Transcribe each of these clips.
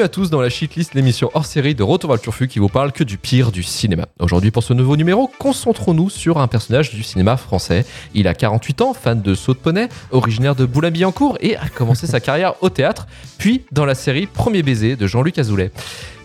Bienvenue à tous dans la shitlist, l'émission hors série de Retour vers le Turfu qui vous parle que du pire du cinéma. Aujourd'hui, pour ce nouveau numéro, concentrons-nous sur un personnage du cinéma français. Il a 48 ans, fan de saut de poney, originaire de Boulogne-Billancourt et a commencé sa carrière au théâtre, puis dans la série Premier baiser de Jean-Luc Azoulay.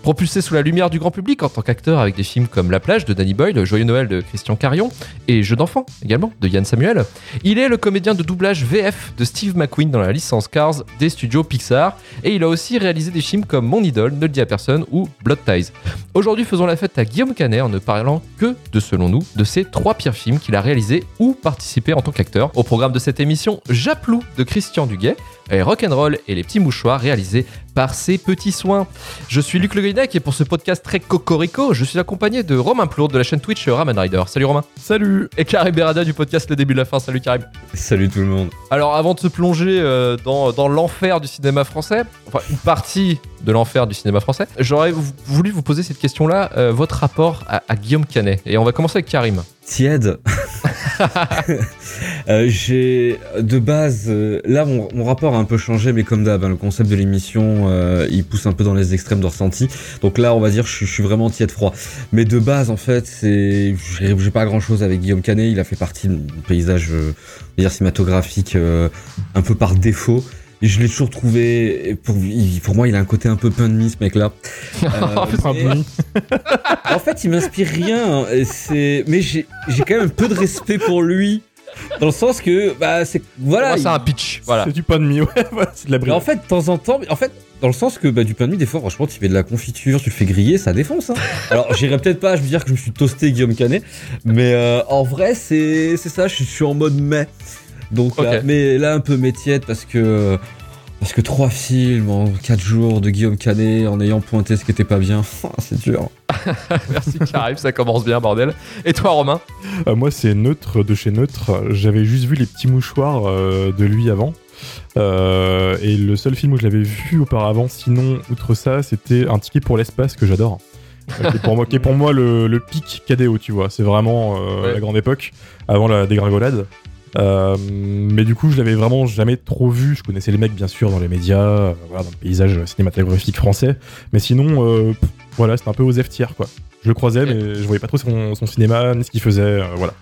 Propulsé sous la lumière du grand public en tant qu'acteur avec des films comme La plage de Danny Boyle, Joyeux Noël de Christian Carion et Jeux d'enfants également de Yann Samuel, il est le comédien de doublage VF de Steve McQueen dans la licence Cars des studios Pixar et il a aussi réalisé des films comme Mon idole, Ne le dis à personne ou Blood Ties. Aujourd'hui, faisons la fête à Guillaume Canet en ne parlant que de, selon nous, de ces trois pires films qu'il a réalisés ou participé en tant qu'acteur. Au programme de cette émission, Japlou de Christian Duguet, et Rock'n'Roll et les petits mouchoirs réalisés par ses petits soins. Je suis Luc Le Guinec et pour ce podcast très cocorico, je suis accompagné de Romain Plourde de la chaîne Twitch Raman Rider. Salut Romain. Salut. Et Karim Berada du podcast Le début de la fin. Salut Karim. Salut tout le monde. Alors avant de se plonger euh, dans, dans l'enfer du cinéma français, enfin une partie de l'enfer du cinéma français, j'aurais voulu vous poser cette question-là, euh, votre rapport à, à Guillaume Canet. Et on va commencer avec Karim. Tiède. Euh, j'ai de base, euh, là mon, mon, rapport a un peu changé, mais comme d'hab, hein, le concept de l'émission, euh, il pousse un peu dans les extrêmes de ressenti. Donc là, on va dire, je, je suis vraiment tiède froid. Mais de base, en fait, c'est, j'ai pas grand chose avec Guillaume Canet. Il a fait partie du paysage, dire cinématographique, un peu par défaut. Et je l'ai toujours trouvé. Pour, pour, moi, il a un côté un peu pain de mie, ce mec-là. Euh, en fait, il m'inspire rien. Hein, mais j'ai quand même un peu de respect pour lui. Dans le sens que, bah, c'est. Voilà. c'est un pitch. Voilà. C'est du pain de mie, ouais. c'est de la mais En fait, de temps en temps. En fait, dans le sens que, bah, du pain de mie, des fois, franchement, tu fais de la confiture, tu le fais griller, ça défonce. Hein. Alors, j'irai peut-être pas à dire que je me suis toasté Guillaume Canet. Mais euh, en vrai, c'est ça. Je suis en mode mai. Donc là, mais là un peu métier parce que parce que trois films en quatre jours de Guillaume Canet en ayant pointé ce qui était pas bien, c'est dur. Merci Karim, ça commence bien bordel. Et toi Romain? Euh, Moi c'est Neutre de chez Neutre. J'avais juste vu les petits mouchoirs euh, de lui avant. Euh, et le seul film où je l'avais vu auparavant, sinon outre ça, c'était Un ticket pour l'espace que j'adore. qui, est pour moi, qui est pour moi le, le pic KDO, tu vois. C'est vraiment la grande époque, avant la dégringolade. Euh, mais du coup, je l'avais vraiment jamais trop vu. Je connaissais les mecs, bien sûr, dans les médias, euh, voilà, dans le paysage cinématographique français. Mais sinon, euh, voilà, c'était un peu aux F tiers, quoi. Je le croisais, mais je voyais pas trop son, son cinéma, ni ce qu'il faisait, voilà.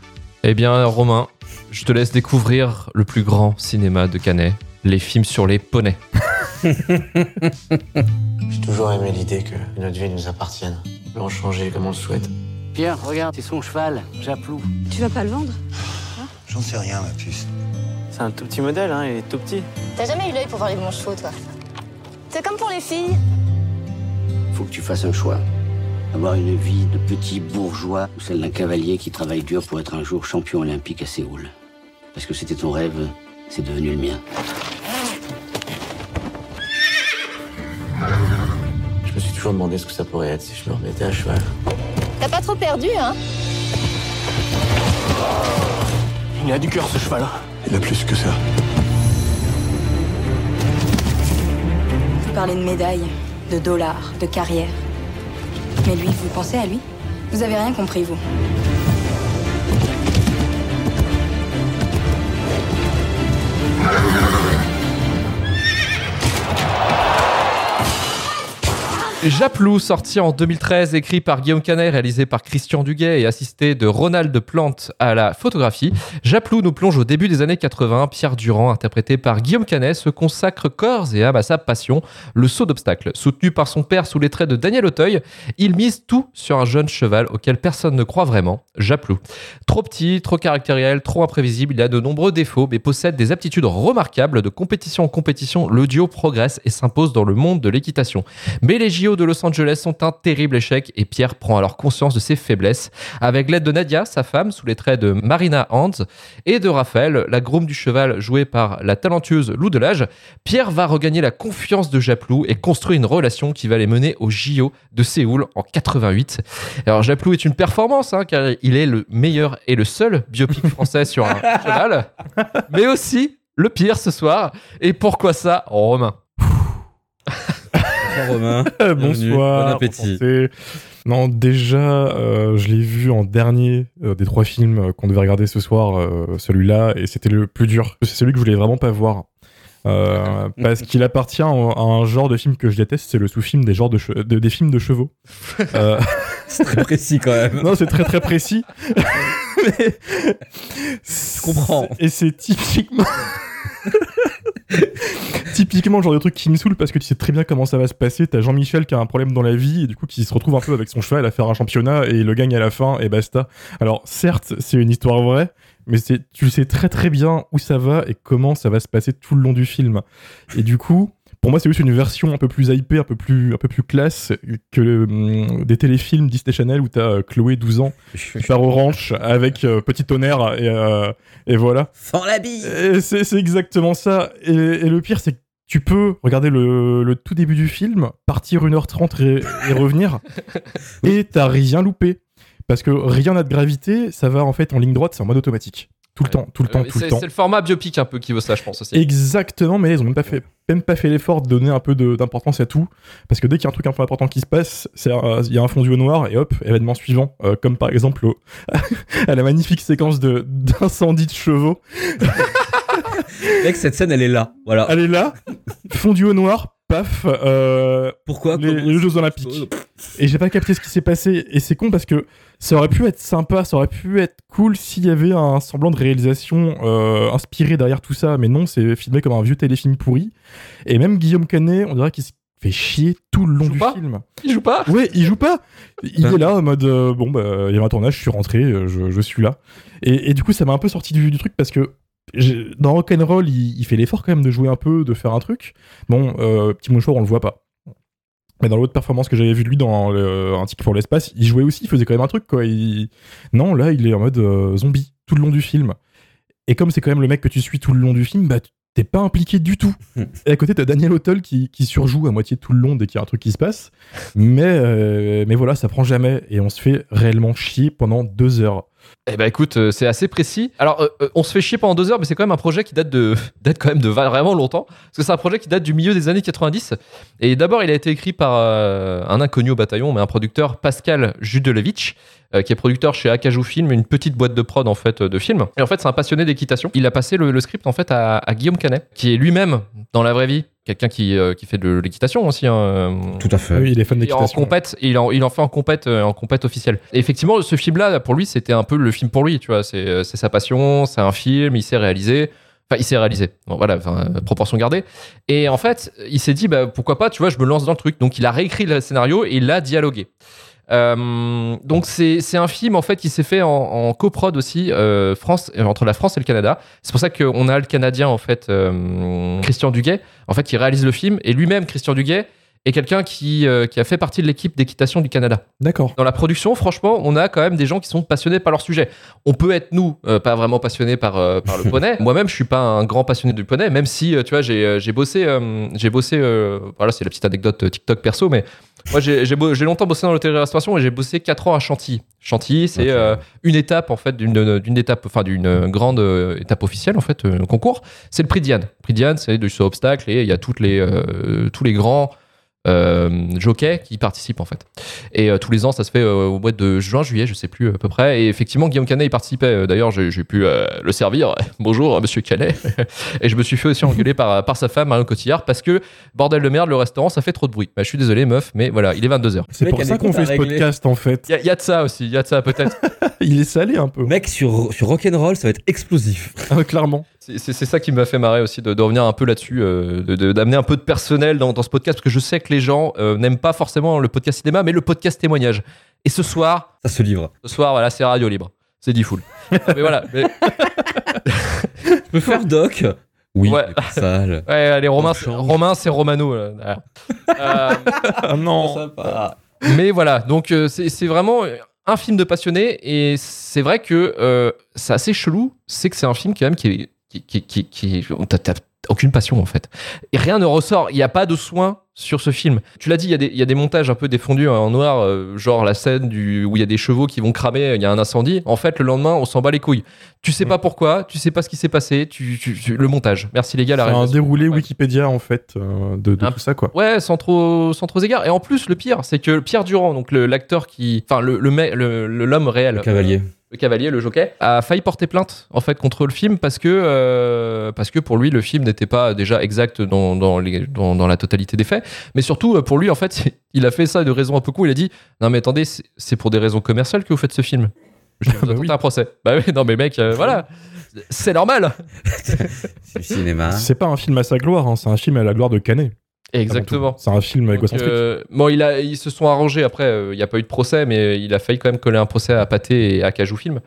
Eh bien, Romain, je te laisse découvrir le plus grand cinéma de Canet, les films sur les poneys. J'ai toujours aimé l'idée que notre vie nous appartienne. On peut en changer comme on le souhaite. Pierre, regarde, c'est son cheval, Japlou. Tu vas pas le vendre? J'en sais rien, ma puce. C'est un tout petit modèle, hein, il est tout petit. T'as jamais eu l'œil pour voir les bons chevaux, toi C'est comme pour les filles. Faut que tu fasses un choix. Avoir une vie de petit bourgeois ou celle d'un cavalier qui travaille dur pour être un jour champion olympique à Séoul. Parce que c'était ton rêve, c'est devenu le mien. Je me suis toujours demandé ce que ça pourrait être si je me remettais à cheval. T'as pas trop perdu, hein il a du cœur, ce cheval. Il a plus que ça. Vous parlez de médailles, de dollars, de carrière. Mais lui, vous pensez à lui? Vous avez rien compris, vous. Japlou, sorti en 2013, écrit par Guillaume Canet, réalisé par Christian Duguet et assisté de Ronald Plante à la photographie. Japlou nous plonge au début des années 80. Pierre Durand, interprété par Guillaume Canet, se consacre corps et âme à sa passion, le saut d'obstacle. Soutenu par son père sous les traits de Daniel Auteuil, il mise tout sur un jeune cheval auquel personne ne croit vraiment, Japlou. Trop petit, trop caractériel, trop imprévisible, il a de nombreux défauts, mais possède des aptitudes remarquables. De compétition en compétition, le duo progresse et s'impose dans le monde de l'équitation. Mais les JO de Los Angeles sont un terrible échec et Pierre prend alors conscience de ses faiblesses. Avec l'aide de Nadia, sa femme, sous les traits de Marina Hans, et de Raphaël, la groom du cheval jouée par la talentueuse Lou Delage, Pierre va regagner la confiance de Japlou et construire une relation qui va les mener au JO de Séoul en 88. Alors Japlou est une performance, hein, car il est le meilleur et le seul biopic français sur un cheval, mais aussi le pire ce soir. Et pourquoi ça, Romain? Bonsoir Romain. Bonsoir. Bon appétit. Non, déjà, euh, je l'ai vu en dernier euh, des trois films qu'on devait regarder ce soir, euh, celui-là, et c'était le plus dur. C'est celui que je voulais vraiment pas voir. Euh, parce qu'il appartient à un genre de film que je déteste, c'est le sous-film des genres de, des films de chevaux. Euh, C'est très précis quand même. non, c'est très très précis. Mais Je comprends. Et c'est typiquement. Typiquement le genre de truc qui me saoule parce que tu sais très bien comment ça va se passer. T'as Jean-Michel qui a un problème dans la vie et du coup qui se retrouve un peu avec son cheval à faire un championnat et il le gagne à la fin et basta. Alors certes, c'est une histoire vraie, mais c'est tu sais très très bien où ça va et comment ça va se passer tout le long du film. Et du coup, pour moi, c'est juste une version un peu plus hypée, un peu plus, un peu plus classe que hum, des téléfilms Disney Channel où t'as euh, Chloé, 12 ans, qui part au ranch avec euh, petit tonnerre et, euh, et voilà. Fends la bille c'est exactement ça. Et, et le pire, c'est que tu peux regarder le, le tout début du film, partir 1h30 et, et revenir, et t'as rien loupé. Parce que rien n'a de gravité, ça va en fait en ligne droite, c'est en mode automatique. Tout le temps, tout le temps, Euh, tout le temps. c'est le format biopic un peu qui vaut ça, je pense aussi. Exactement, mais ils ont même pas fait, même pas fait l'effort de donner un peu d'importance à tout, parce que dès qu'il y a un truc un peu important qui se passe, il y a un fondu au noir et hop, événement suivant, Euh, comme par exemple à la magnifique séquence de d'incendie de chevaux. Mec, cette scène, elle est là. Voilà. Elle est là, fondu au noir, paf, euh, Pourquoi les, Jeux Olympiques. Et j'ai pas capté ce qui s'est passé, et c'est con parce que ça aurait pu être sympa, ça aurait pu être cool s'il y avait un semblant de réalisation euh, inspiré derrière tout ça, mais non, c'est filmé comme un vieux téléfilm pourri. Et même Guillaume Canet, on dirait qu'il se fait chier tout le long du pas film. Il joue pas Ouais, il joue pas. Il Hein est là en mode euh, bon bah il y a un tournage, je suis rentré, euh, je, je suis là. Et, et du coup ça m'a un peu sorti du, du truc parce que dans Rock'n'Roll il, il fait l'effort quand même de jouer un peu, de faire un truc. Bon, euh, petit mouchoir on le voit pas. Mais dans l'autre performance que j'avais vu de lui dans le, un ticket pour l'espace, il jouait aussi, il faisait quand même un truc quoi. Il- Non là il est en mode euh, zombie tout le long du film. Et comme c'est quand même le mec que tu suis tout le long du film, bah t'es pas impliqué du tout. Et à côté t'as Daniel Hotel qui, qui surjoue à moitié tout le long dès qu'il y a un truc qui se passe. Mais, euh, mais voilà, ça prend jamais et on se fait réellement chier pendant deux heures. Eh ben écoute, euh, c'est assez précis. Alors, euh, euh, on se fait chier pendant deux heures, mais c'est quand même un projet qui date de date quand même de vraiment longtemps, parce que c'est un projet qui date du milieu des années 90. Et d'abord, il a été écrit par un inconnu au bataillon, mais un producteur, Pascal Judelevich, qui est producteur chez Akaju Film, une petite boîte de prod en fait de films. Et en fait, c'est un passionné d'équitation. Il a passé le, script en fait à Guillaume Canet, qui est lui-même dans la vraie vie quelqu'un qui, euh, qui fait de l'équitation aussi. hein, euh, Tout à fait. Oui, il est fan en d'équitation. compète, il en, il en fait en compète, euh, en compète officielle. Et effectivement, ce film-là, pour lui, c'était un peu le film pour lui, tu vois. C'est c'est sa passion, c'est un film, il sait réaliser. Enfin, il s'est réalisé. Bon, voilà, enfin, proportion gardée. Et en fait, il s'est dit, bah, pourquoi pas, tu vois, je me lance dans le truc. Donc, il a réécrit le scénario et il l'a dialogué. Euh, donc, c'est un film, en fait, qui s'est fait en, en coprod aussi, euh, France, euh, entre la France et le Canada. C'est pour ça qu'on a le Canadien, en fait, euh, Christian Duguay, en fait, qui réalise le film. Et lui-même, Christian Duguay, est quelqu'un qui, euh, qui a fait partie de l'équipe d'équitation du Canada. D'accord. Dans la production, franchement, on a quand même des gens qui sont passionnés par leur sujet. On peut être, nous, euh, pas vraiment passionnés par, euh, par le poney. Moi-même, je suis pas un grand passionné du poney, même si, tu vois, j'ai j'ai bossé, j'ai bossé voilà, c'est la petite anecdote TikTok perso, mais moi, j'ai j'ai bo- longtemps bossé dans l'hôtellerie-restauration et j'ai bossé 4 ans à Chantilly. Chantilly, c'est une étape, en fait, d'une d'une étape, enfin, d'une grande étape officielle, en fait, concours. C'est le prix Diane. Prix Diane, c'est du saut obstacle et il y a toutes les, tous les grands euh, jockeys qui participent en fait. Et euh, tous les ans, ça se fait euh, au mois de juin, juillet, je sais plus à peu près. Et effectivement, Guillaume Canet y participait. D'ailleurs, j'ai j'ai pu euh, le servir. Bonjour, Monsieur Canet. et je me suis fait aussi engueuler par, par sa femme, Marion Cotillard, parce que bordel de merde, le restaurant, ça fait trop de bruit. Bah, je suis désolé, meuf, mais voilà, il est 22 h C'est mec pour a ça qu'on fait ce podcast en fait. Il y, a- y a de ça aussi, il y a de ça peut-être. Il est salé un peu, Mec, sur, sur Rock'n'Roll, ça va être explosif. Ah, clairement. C'est ça qui m'a fait marrer aussi de, de revenir un peu là-dessus, euh, de- de- d'amener un peu de personnel dans, dans ce podcast, parce que je sais que les gens euh, n'aiment pas forcément le podcast cinéma, mais le podcast témoignage. Et ce soir, Ça se livre. ce soir, voilà, c'est radio libre. C'est dit full. mais voilà. mais- Je peux faire doc Oui, Ouais. sale. ouais, allez, Romain. Romain, c'est Romano. là. Euh, Ah non. Sympa. mais voilà, donc euh, c'est c'est vraiment un film de passionné et c'est vrai que euh, c'est assez chelou. C'est que c'est un film quand même qui est qui qui qui, qui- t'as- t'as aucune passion en fait. Et rien ne ressort. Il n'y a pas de soin sur ce film. Tu l'as dit, il y, a des- il y a des montages un peu défondus en noir, euh, genre la scène du, où il y a des chevaux qui vont cramer, il y a un incendie. En fait, le lendemain, on s'en bat les couilles. Tu sais pas pourquoi, tu sais pas ce qui s'est passé. Tu, tu- tu- le montage. Merci les gars, la C'est un déroulé Ouais. Wikipédia en fait euh, de, de Un- tout ça quoi. Ouais, sans trop, sans trop égard. Et en plus, le pire, c'est que Pierre Durand, donc le- l'acteur qui, enfin le le mec- le- le- l'homme réel, Le cavalier. Le cavalier, le jockey, a failli porter plainte en fait contre le film parce que euh, parce que pour lui le film n'était pas déjà exact dans dans, les- dans dans la totalité des faits, mais surtout euh, pour lui en fait il a fait ça de raison un peu con. Il a dit non mais attendez c'est- pour des raisons commerciales que vous faites ce film. Je vais vous Bah oui. un procès. Bah oui non mais mec euh, voilà c'est normal. C'est cinéma. C'est pas un film à sa gloire, hein, c'est un film à la gloire de Canet. Exactement. C'est un film Donc, égocentrique. euh, bon, il a, ils se sont arrangés après. euh, Il n'y a pas eu de procès, mais il a failli quand même coller un procès à Pathé et à Cajou Film.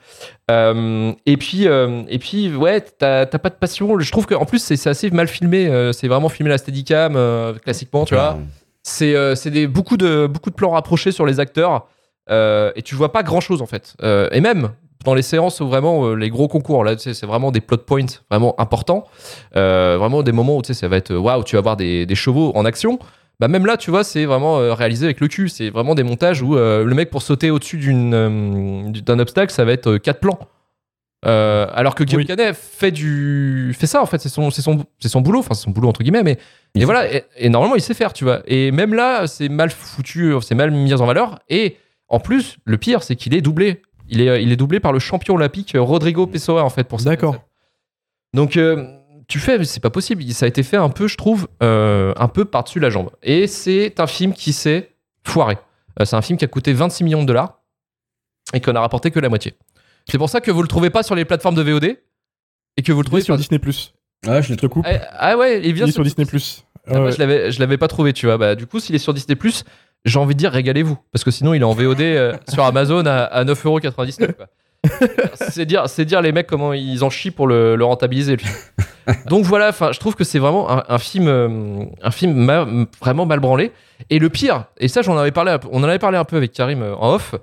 Euh, et puis, euh, et puis, ouais, t'as pas de passion. Je trouve qu'en plus, c'est assez mal filmé. c'est vraiment filmé à la Steadicam, euh, classiquement, tu vois. C'est euh, c'est des beaucoup de beaucoup de plans rapprochés sur les acteurs euh, et tu vois pas grand chose en fait. Euh, et même dans les séances où vraiment euh, les gros concours là, tu sais, c'est vraiment des plot points vraiment importants. Euh, vraiment des moments où tu sais ça va être waouh, tu vas voir des, des chevaux en action. Bah même là, tu vois, c'est vraiment euh, réalisé avec le cul. C'est vraiment des montages où le mec pour sauter au-dessus d'une d'un obstacle, ça va être quatre plans. Alors que Guillaume Oui. Canet fait du fait ça en fait, c'est son c'est son c'est son boulot, enfin c'est son boulot entre guillemets, mais et voilà, et, et normalement il sait faire, tu vois. Et même là, c'est mal foutu, c'est mal mis en valeur. Et en plus, le pire, c'est qu'il est doublé. Il est, il est doublé par le champion olympique euh, Rodrigo Pessoa, en fait, pour ça. D'accord. Donc, euh, tu fais, mais c'est pas possible. Ça a été fait un peu, je trouve, euh, un peu par-dessus la jambe. Et c'est un film qui s'est foiré. Euh, c'est un film qui a coûté 26 millions de dollars et qu'on a rapporté que la moitié. C'est pour ça que vous le trouvez pas sur les plateformes de VOD et que vous le Il est trouvez sur sur. Disney Plus. Ah, je Je te coupe. Ah, ah ouais, il Il vient est sur Disney Plus. ah, moi, je l'avais, je l'avais pas trouvé, tu vois. Bah, du coup, s'il est sur Disney+, j'ai envie de dire régalez-vous. Parce que sinon, il est en VOD euh, sur Amazon à, à 9,99€. quoi. c'est dire, c'est dire les mecs comment ils en chient pour le, le rentabiliser. Donc voilà, je trouve que c'est vraiment un, un film, euh, un film ma- vraiment mal branlé. Et le pire, et ça, j'en avais parlé, on en avait parlé un peu avec Karim euh, en off.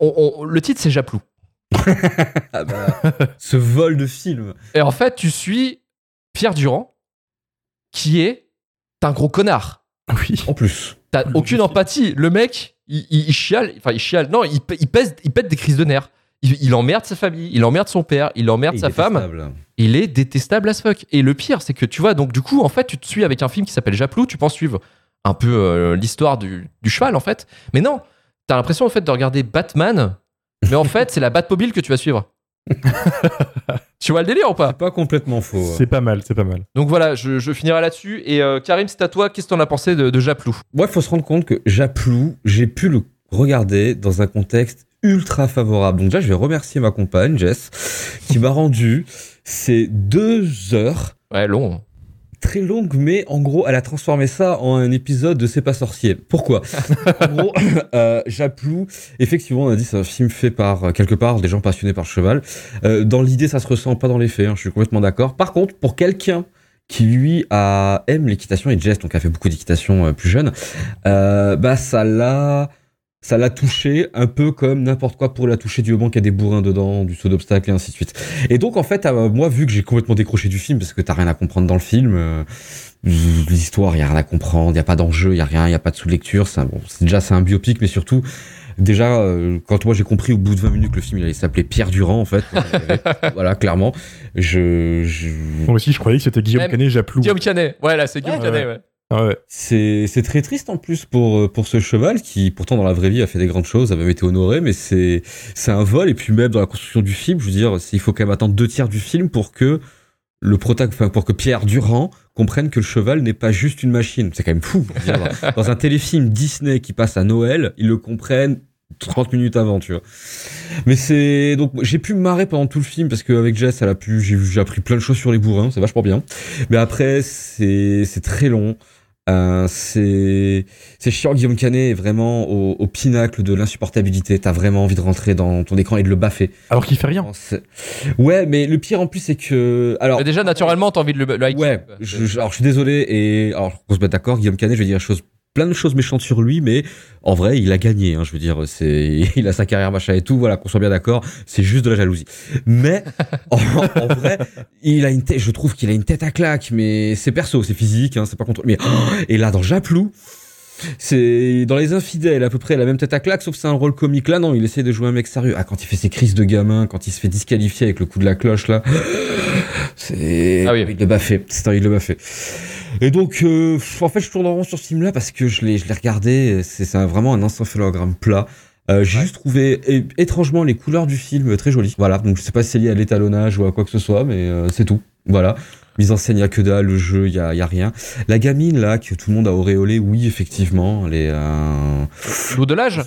on- on- le titre, c'est Japlou. Ah bah, ce vol de film. Et en fait, tu suis Pierre Durand, qui est un gros connard. Oui. En plus. T'as aucune empathie. Le mec, il, il- il chiale, enfin il chiale, non, il, pèse, il pète des crises de nerfs. Il, il emmerde sa famille, il emmerde son père, il emmerde Il sa est femme. détestable. Il est détestable as fuck. Et le pire, c'est que tu vois, donc du coup, en fait, tu te suis avec un film qui s'appelle Japlou, tu penses suivre un peu euh, l'histoire du, du cheval, en fait. Mais non, t'as l'impression, en fait, de regarder Batman, mais en fait, c'est la Batmobile que tu vas suivre. tu vois le délire ou pas? C'est pas complètement faux. C'est pas mal, c'est pas mal. Donc voilà, je, je finirai là-dessus. Et euh, Karim, c'est à toi, qu'est-ce que t'en as pensé de, de Japlou? Moi, il faut se rendre compte que Japlou, j'ai pu le regarder dans un contexte ultra favorable. Donc déjà, je vais remercier ma compagne, Jess, qui m'a rendu ces deux heures Ouais, long. Très longues, mais en gros, elle a transformé ça en un épisode de C'est pas sorcier. Pourquoi? En gros, euh, Japlou, effectivement, on a dit c'est un film fait par, euh, quelque part, des gens passionnés par le cheval. Euh, dans l'idée, ça se ressent pas dans les faits, hein, je suis complètement d'accord. Par contre, pour quelqu'un qui lui a, aime l'équitation et Jess donc a fait beaucoup d'équitation euh, plus jeune, bah ça l'a ça l'a touché un peu comme n'importe quoi pour la toucher du moment qu'il y a des bourrins dedans, du saut d'obstacle et ainsi de suite. Et donc en fait, euh, moi vu que j'ai complètement décroché du film parce que t'as rien à comprendre dans le film, euh, l'histoire il y a rien à comprendre, il y a pas d'enjeu, il y a rien, il y a pas de sous-lecture, c'est bon, déjà c'est un biopic mais surtout déjà euh, quand moi j'ai compris au bout de 20 minutes que le film il allait s'appeler Pierre Durand en fait, voilà clairement, je, je Moi aussi, je croyais que c'était Guillaume Canet Japlou. Guillaume Canet. Ouais, là, c'est Guillaume Ouais, Canet, ouais. ouais. Ah ouais. C'est très triste en plus pour euh, pour ce cheval qui pourtant dans la vraie vie a fait des grandes choses, a même été honoré, mais c'est un vol et puis même dans la construction du film, je veux dire, il faut quand même attendre deux tiers du film pour que le enfin pour que Pierre Durand comprenne que le cheval n'est pas juste une machine. C'est quand même fou. dire, dans- un téléfilm Disney qui passe à Noël, ils le comprennent 30 minutes avant, tu vois. Mais c'est donc j'ai pu me marrer pendant tout le film parce qu'avec Jess, elle a pu j'ai j'ai appris plein de choses sur les bourrins, c'est vachement bien. Mais après c'est c'est très long. Euh, c'est c'est chiant Guillaume Canet est vraiment au, au pinacle de l'insupportabilité t'as vraiment envie de rentrer dans ton écran et de le baffer Alors qu'il fait rien. Ouais mais le pire en plus c'est que alors Mais déjà, naturellement, t'as envie de le, le ouais je, je- alors je suis désolé et alors qu'on se mette d'accord Guillaume Canet je vais dire des choses plein de choses méchantes sur lui mais en vrai il a gagné hein, je veux dire c'est il a sa carrière machin et tout voilà qu'on soit bien d'accord c'est juste de la jalousie. Mais en, vrai il a une tête je trouve qu'il a une tête à claque mais c'est perso c'est physique hein, c'est pas contre mais et là dans Japlou c'est dans les infidèles à peu près la même tête à claque sauf que c'est un rôle comique là non il essaie de jouer un mec sérieux ah quand il fait ses crises de gamin quand il se fait disqualifier avec le coup de la cloche là c'est Ah oui. il le baffé c'est de le baffer et donc euh, en fait je tourne en rond sur ce film là parce que je l'ai je l'ai regardé c'est un- vraiment un encéphalogramme plat Euh, J'ai Ouais. juste trouvé étrangement les couleurs du film très jolies. Voilà, donc je sais pas si c'est lié à l'étalonnage ou à quoi que ce soit, mais euh, c'est tout. Voilà. Mise en scène, il y a que dalle, le jeu, il y a, y a rien. La gamine là que tout le monde a auréolé, oui effectivement, elle est euh, L'eau de l'âge?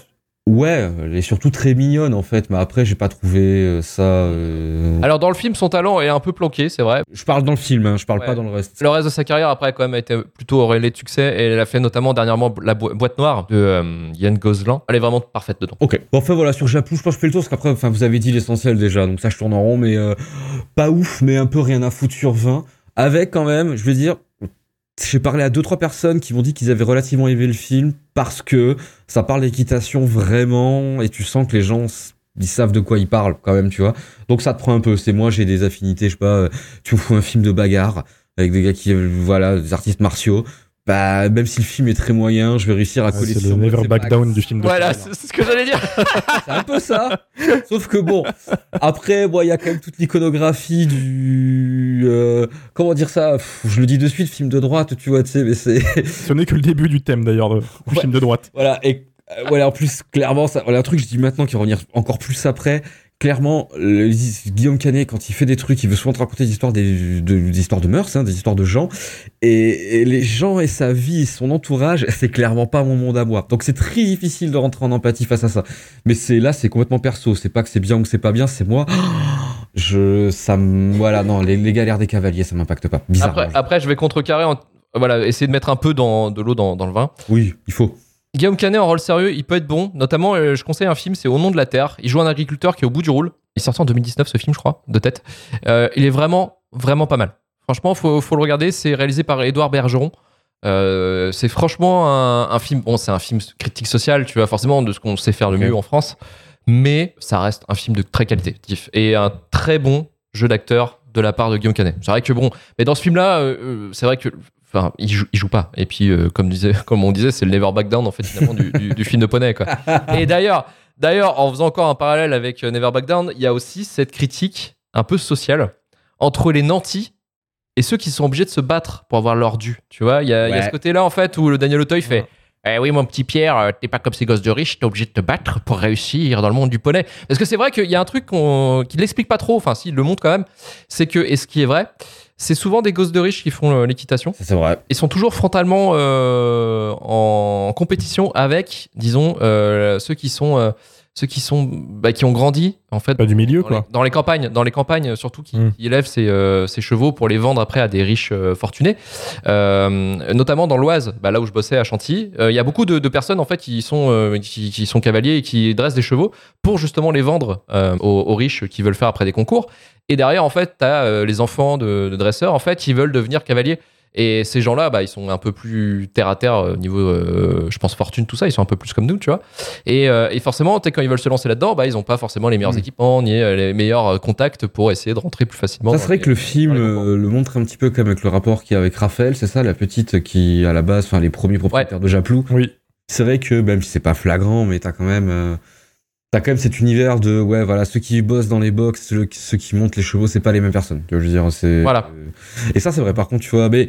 Ouais, elle est surtout très mignonne en fait, mais après j'ai pas trouvé euh, ça. euh, Alors dans le film, son talent est un peu planqué, c'est vrai. Je parle dans le film, hein, je parle Ouais. pas dans le reste. Le reste de sa carrière, après, quand même, a été plutôt auréolé de succès. Et elle a fait notamment dernièrement la bo- boîte noire de euh, Yann Gozlan. Elle est vraiment parfaite dedans. Ok. Bon, enfin voilà, sur Japlou, je pense que je fais le tour parce qu'après, enfin, vous avez dit l'essentiel déjà, donc ça je tourne en rond, mais euh, pas ouf, mais un peu rien à foutre sur 20. Avec quand même, je veux dire, j'ai parlé à deux trois personnes qui m'ont dit qu'ils avaient relativement aimé le film parce que ça parle d'équitation vraiment et tu sens que les gens ils savent de quoi ils parlent quand même, tu vois. Donc ça te prend un peu. C'est moi, j'ai des affinités, je sais pas. euh, Tu me fous un film de bagarre avec des gars qui, euh, voilà, des artistes martiaux. Bah, même si le film est très moyen, je vais réussir à Ah, coller c'est sur le Never c'est Back Down du film de Voilà, c'est c'est ce que j'allais dire. c'est un peu ça. Sauf que bon, après, bon, il y a quand même toute l'iconographie du. euh, comment dire ça? Pff, Je le dis de suite, film de droite, tu vois, tu sais, mais c'est. Ce n'est que le début du thème d'ailleurs de- du Ouais. film de droite. voilà, et euh, voilà, en plus, clairement, ça, voilà, un truc, je dis maintenant qui va revenir encore plus après. Clairement, le- Guillaume Canet, quand il fait des trucs, il veut souvent te raconter des histoires, des, de, des histoires de mœurs, hein, des histoires de gens. Et, et les gens et sa vie son entourage, c'est clairement pas mon monde à moi. Donc c'est très difficile de rentrer en empathie face à ça. Mais c'est là, c'est complètement perso. C'est pas que c'est bien ou que c'est pas bien, c'est moi. Je, ça me, voilà, non, les, les galères des cavaliers, ça m'impacte pas. Bizarre. Après, après, je vais contrecarrer. En... Voilà, essayer de mettre un peu dans, de l'eau dans, dans le vin. Oui, il faut. Guillaume Canet en rôle sérieux, il peut être bon. Notamment, euh, je conseille un film, c'est Au nom de la terre. Il joue un agriculteur qui est au bout du rôle. Il est sorti en 2019 ce film, je crois, de tête. Euh, il est vraiment, vraiment pas mal. Franchement, faut, faut le regarder. C'est réalisé par Édouard Bergeron. Euh, c'est franchement un, un film. Bon, c'est un film critique social, tu vois, forcément de ce qu'on sait faire Ok. mieux en France. Mais ça reste un film de très qualitatif et un très bon jeu d'acteur de la part de Guillaume Canet. C'est vrai que bon, mais dans ce film-là, c'est vrai que enfin, il joue, il joue pas. Et puis, euh, comme disait, comme on disait, c'est le Never Back Down en fait finalement du, du- du film de poney quoi. Et d'ailleurs, d'ailleurs, en faisant encore un parallèle avec euh, Never Back Down, il y a aussi cette critique un peu sociale entre les nantis et ceux qui sont obligés de se battre pour avoir leur dû. Tu vois, il y a, y ce côté-là en fait où le Daniel Auteuil fait. Eh oui, mon petit Pierre, euh, t'es pas comme ces gosses de riches, t'es obligé de te battre pour réussir dans le monde du poney. Parce que c'est vrai qu'il y a un truc qu'il l'explique pas trop, enfin, s'il le montre quand même, c'est que, et ce qui est vrai, c'est souvent des gosses de riches qui font euh, l'équitation. C'est vrai. Ils sont toujours frontalement euh, en compétition avec, disons, euh, ceux qui sont, euh, ceux qui sont, bah, qui ont grandi en fait Pas du milieu dans quoi. les, dans les campagnes, dans les campagnes surtout, qui, Mm. qui élèvent ces, euh, ces chevaux pour les vendre après à des riches euh, fortunés. Euh, notamment dans l'Oise, bah, là où je bossais à Chantilly, euh, il y a beaucoup de, de personnes en fait qui sont euh, qui, qui sont cavaliers et qui dressent des chevaux pour justement les vendre euh, aux, aux riches qui veulent faire après des concours. Et derrière, en fait, tu as les enfants de, de dresseurs en fait qui veulent devenir cavaliers. Et ces gens-là, bah, ils sont un peu plus terre à terre au niveau, euh, je pense, fortune, tout ça. Ils sont un peu plus comme nous, tu vois. Et, euh, et forcément, quand ils veulent se lancer là-dedans, bah, ils n'ont pas forcément les meilleurs Mm. équipements ni euh, les meilleurs euh, contacts pour essayer de rentrer plus facilement. Ça serait les- que le film euh, le montre un petit peu comme avec le rapport qu'il y a avec Raphaël, c'est ça, la petite qui, à la base, enfin, les premiers propriétaires de Japlou. Oui. C'est vrai que, même si c'est pas flagrant, mais t'as quand même, euh, t'as quand même cet univers de, ouais, voilà, ceux qui bossent dans les box, ceux, ceux qui montent les chevaux, c'est pas les mêmes personnes. Tu vois, je veux dire, c'est. Voilà. euh, et ça, c'est vrai, par contre, tu vois, mais.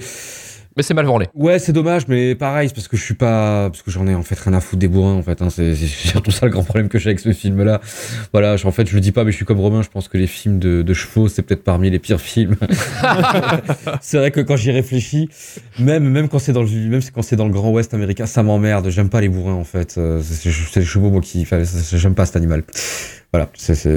Mais c'est mal branlé. Ouais, c'est dommage, mais pareil, c'est parce que je suis pas, parce que j'en ai en fait rien à foutre des bourrins, en fait. Hein, c'est surtout ça le grand problème que j'ai avec ce film-là. Voilà, je- en fait, je le dis pas, mais je suis comme Romain. Je pense que les films de, de chevaux, c'est peut-être parmi les pires films. c'est vrai que quand j'y réfléchis, même même quand c'est dans le même quand c'est dans le Grand Ouest américain, ça m'emmerde. J'aime pas les bourrins, en fait. Euh, C'est les chevaux, moi, qui, j'aime pas cet animal. Voilà,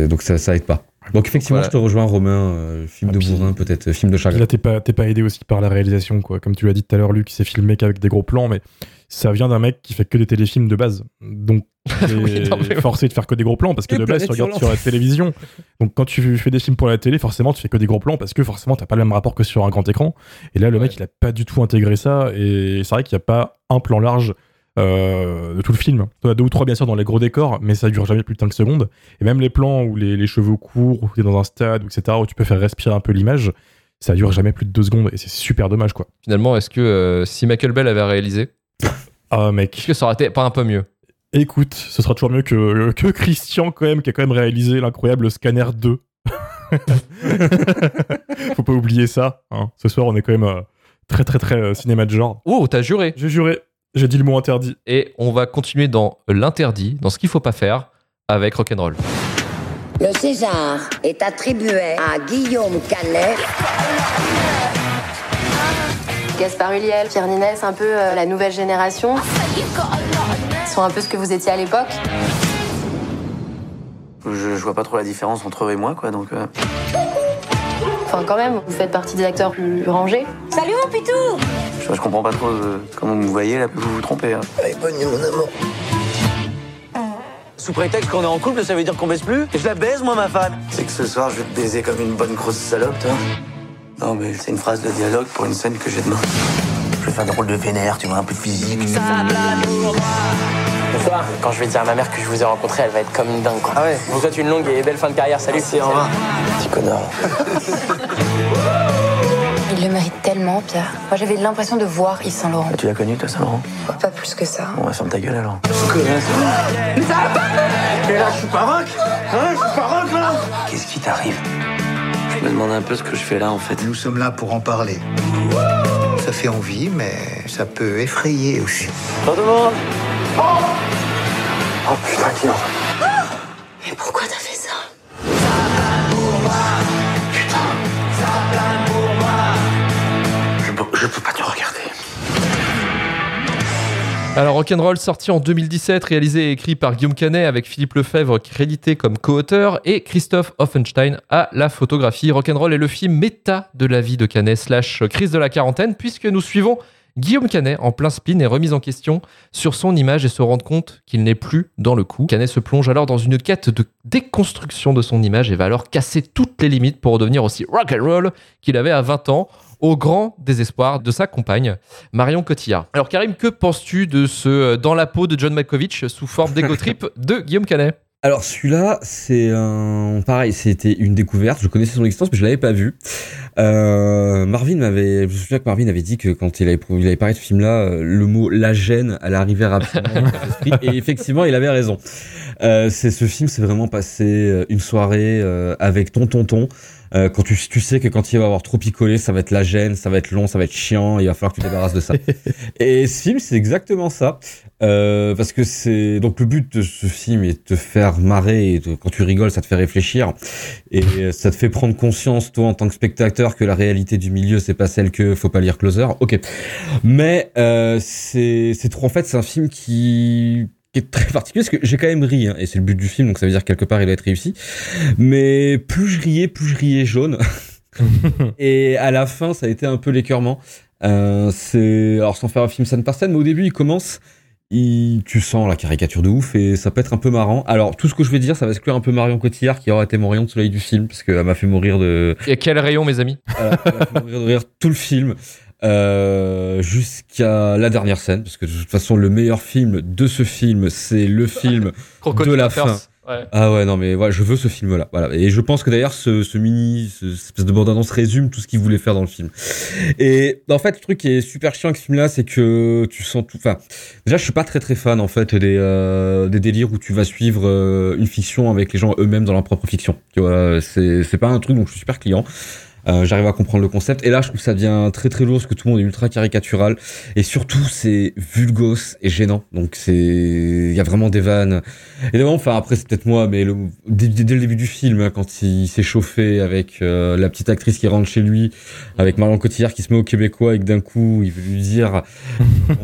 donc ça, ça aide pas. Donc effectivement, Voilà. je te rejoins, Romain. euh, film Ah, de bourrin, peut-être, euh, film de chagrin. là, t'es pas, t'es pas aidé aussi par la réalisation, quoi. Comme tu l'as dit tout à l'heure, Luc, c'est filmé qu'avec des gros plans, mais ça vient d'un mec qui fait que des téléfilms de base. Donc, t'es mais- forcé de faire que des gros plans parce que Et de base, tu regardes sur la télévision. Donc, quand tu fais des films pour la télé, forcément, tu fais que des gros plans parce que forcément, t'as pas le même rapport que sur un grand écran. Et là, le mec, il a pas du tout intégré ça. Et c'est vrai qu'il n'y a pas un plan large de tout le film. T'en as deux ou trois, bien sûr, dans les gros décors, mais ça dure jamais plus de 5 secondes. Et même les plans où les, les cheveux courent, où t'es dans un stade, etc., où tu peux faire respirer un peu l'image, ça dure jamais plus de 2 secondes. Et c'est super dommage, quoi. Finalement, est-ce que euh, si Michael Bell avait réalisé, Ah, mec. est-ce que ça aurait été pas un peu mieux? Écoute, ce sera toujours mieux que, que Christian, quand même, qui a quand même réalisé l'incroyable Scanner 2. Faut pas oublier ça. hein. Ce soir, on est quand même euh, très, très, très euh, cinéma de genre. Oh, t'as juré J'ai juré. J'ai dit le mot interdit. Et on va continuer dans l'interdit, dans ce qu'il faut pas faire, avec rock'n'roll. Le César est attribué à Guillaume Canet. Gaspard Ulliel, Pierre Ninès, un peu euh, la nouvelle génération. Ils sont un peu ce que vous étiez à l'époque. Je, je vois pas trop la différence entre eux et moi, quoi, donc... euh, Enfin, quand même, vous faites partie des acteurs plus rangés. Salut mon pitou je, je comprends pas trop euh, comment vous voyez, là, vous vous trompez. hein. Allez, bonne nuit, mon amour. Sous prétexte qu'on est en couple, ça veut dire qu'on baisse plus? Et je la baise, moi, ma femme C'est que ce soir, je vais te baiser comme une bonne grosse salope, toi. Non, mais c'est une phrase de dialogue pour une scène que j'ai demain. Je vais faire un drôle de vénère, tu vois, un peu de physique. Ce quand je vais dire à ma mère que je vous ai rencontré, elle va être comme une dingue. Quoi. Ah ouais Je vous souhaite une longue et belle fin de carrière. Salut. Merci, au revoir. Petit connard. Il le mérite tellement, Pierre. Moi, j'avais l'impression de voir Yves Saint Laurent. Tu l'as connu, toi, Saint-Laurent Pas plus que ça. Bon, va ferme ta gueule, alors. Mais là, je suis pas rock Hein, je suis pas rock, là Qu'est-ce qui t'arrive Je me demande un peu ce que je fais là, en fait. Nous sommes là pour en parler. Ça fait envie, mais ça peut effrayer aussi. Bonjour, tout le monde Oh, putain, qui Mais pourquoi t'as fait ça je peux, je peux pas te regarder. Alors Rock'n'Roll sorti en 2017, réalisé et écrit par Guillaume Canet avec Philippe Lefebvre crédité comme co-auteur et Christophe Offenstein à la photographie. Rock'n'Roll est le film méta de la vie de Canet slash crise de la quarantaine puisque nous suivons Guillaume Canet en plein spin et remise en question sur son image et se rendre compte qu'il n'est plus dans le coup. Canet se plonge alors dans une quête de déconstruction de son image et va alors casser toutes les limites pour redevenir aussi rock'n'roll qu'il avait à 20 ans au grand désespoir de sa compagne, Marion Cotillard. Alors Karim, que penses-tu de ce euh, Dans la peau de John Malkovich sous forme d'ego trip de Guillaume Canet? Alors celui-là, c'est un pareil, c'était une découverte. Je connaissais son existence, mais je l'avais pas vu. Euh, Marvin m'avait, je me souviens que Marvin avait dit que quand il avait, il avait parlé de ce film-là, euh, le mot la gêne allait arriver rapidement. Et effectivement, il avait raison. Euh, c'est ce film, c'est vraiment passé euh, une soirée euh, avec ton tonton. Euh, quand tu, tu sais que quand il va avoir trop picolé, ça va être la gêne, ça va être long, ça va être chiant, il va falloir que tu te débarrasses de ça. et ce film, c'est exactement ça. Euh, parce que c'est donc le but de ce film est de te faire marrer et quand tu rigoles ça te fait réfléchir et ça te fait prendre conscience toi en tant que spectateur que la réalité du milieu c'est pas celle que faut pas lire Closer ok mais euh, c'est c'est trop en fait c'est un film qui qui est très particulier parce que j'ai quand même ri hein, et c'est le but du film donc ça veut dire que quelque part il doit être réussi. Mais plus je riais plus je riais jaune. Et à la fin ça a été un peu l'écœurement. Euh, c'est alors sans faire un film scène par scène mais au début il commence il, tu sens la caricature de ouf et ça peut être un peu marrant. Alors tout ce que je vais dire, ça va exclure un peu Marion Cotillard qui aura été mon rayon de soleil du film parce qu'elle m'a fait mourir de, Et quel rayon, mes amis? Elle m'a fait mourir de rire tout le film euh, jusqu'à la dernière scène parce que de toute façon le meilleur film de ce film c'est le film de la fin. Ouais. Ah ouais, non, mais voilà, je veux ce film-là. Voilà. Et je pense que d'ailleurs, ce, ce mini, ce, cette espèce de bande-annonce résume tout ce qu'il voulait faire dans le film. Et en fait, le truc qui est super chiant avec ce film-là, c'est que tu sens tout. Enfin, déjà, je suis pas très très fan en fait des euh, des délires où tu vas suivre euh, une fiction avec les gens eux-mêmes dans leur propre fiction. Tu vois, c'est pas un truc donc je suis super client. Euh, J'arrive à comprendre le concept. Et là, je trouve que ça devient très très lourd parce que tout le monde est ultra caricatural. Et surtout, c'est vulgos et gênant. Donc, c'est. Il y a vraiment des vannes. Vraiment, enfin, après, c'est peut-être moi, mais le... dès, le début du film, hein, quand il s'est chauffé avec euh, la petite actrice qui rentre chez lui, avec Marion Cotillard qui se met au québécois et que d'un coup, il veut lui dire.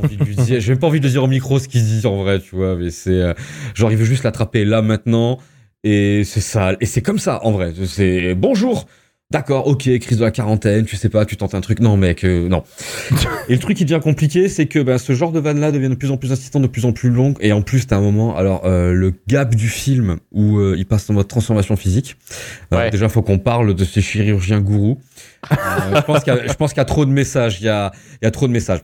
Envie de lui dire. J'ai pas envie de le dire au micro ce qu'il dit en vrai, tu vois. Mais c'est. euh, genre, il veut juste l'attraper là maintenant. Et c'est ça. Et c'est comme ça, en vrai. C'est bonjour. D'accord, ok, crise de la quarantaine, tu sais pas, tu tentes un truc. Non, mec, euh, non. Et le truc qui devient compliqué, c'est que ben, ce genre de vanne-là devient de plus en plus insistant, de plus en plus long. Et en plus, t'as un moment, alors euh, le gap du film où euh, il passe en mode transformation physique. Euh, Ouais. déjà, faut qu'on parle de ces chirurgiens gourous. Euh, je pense qu'il y, qu'il y a trop de messages. Il y a, il y a trop de messages.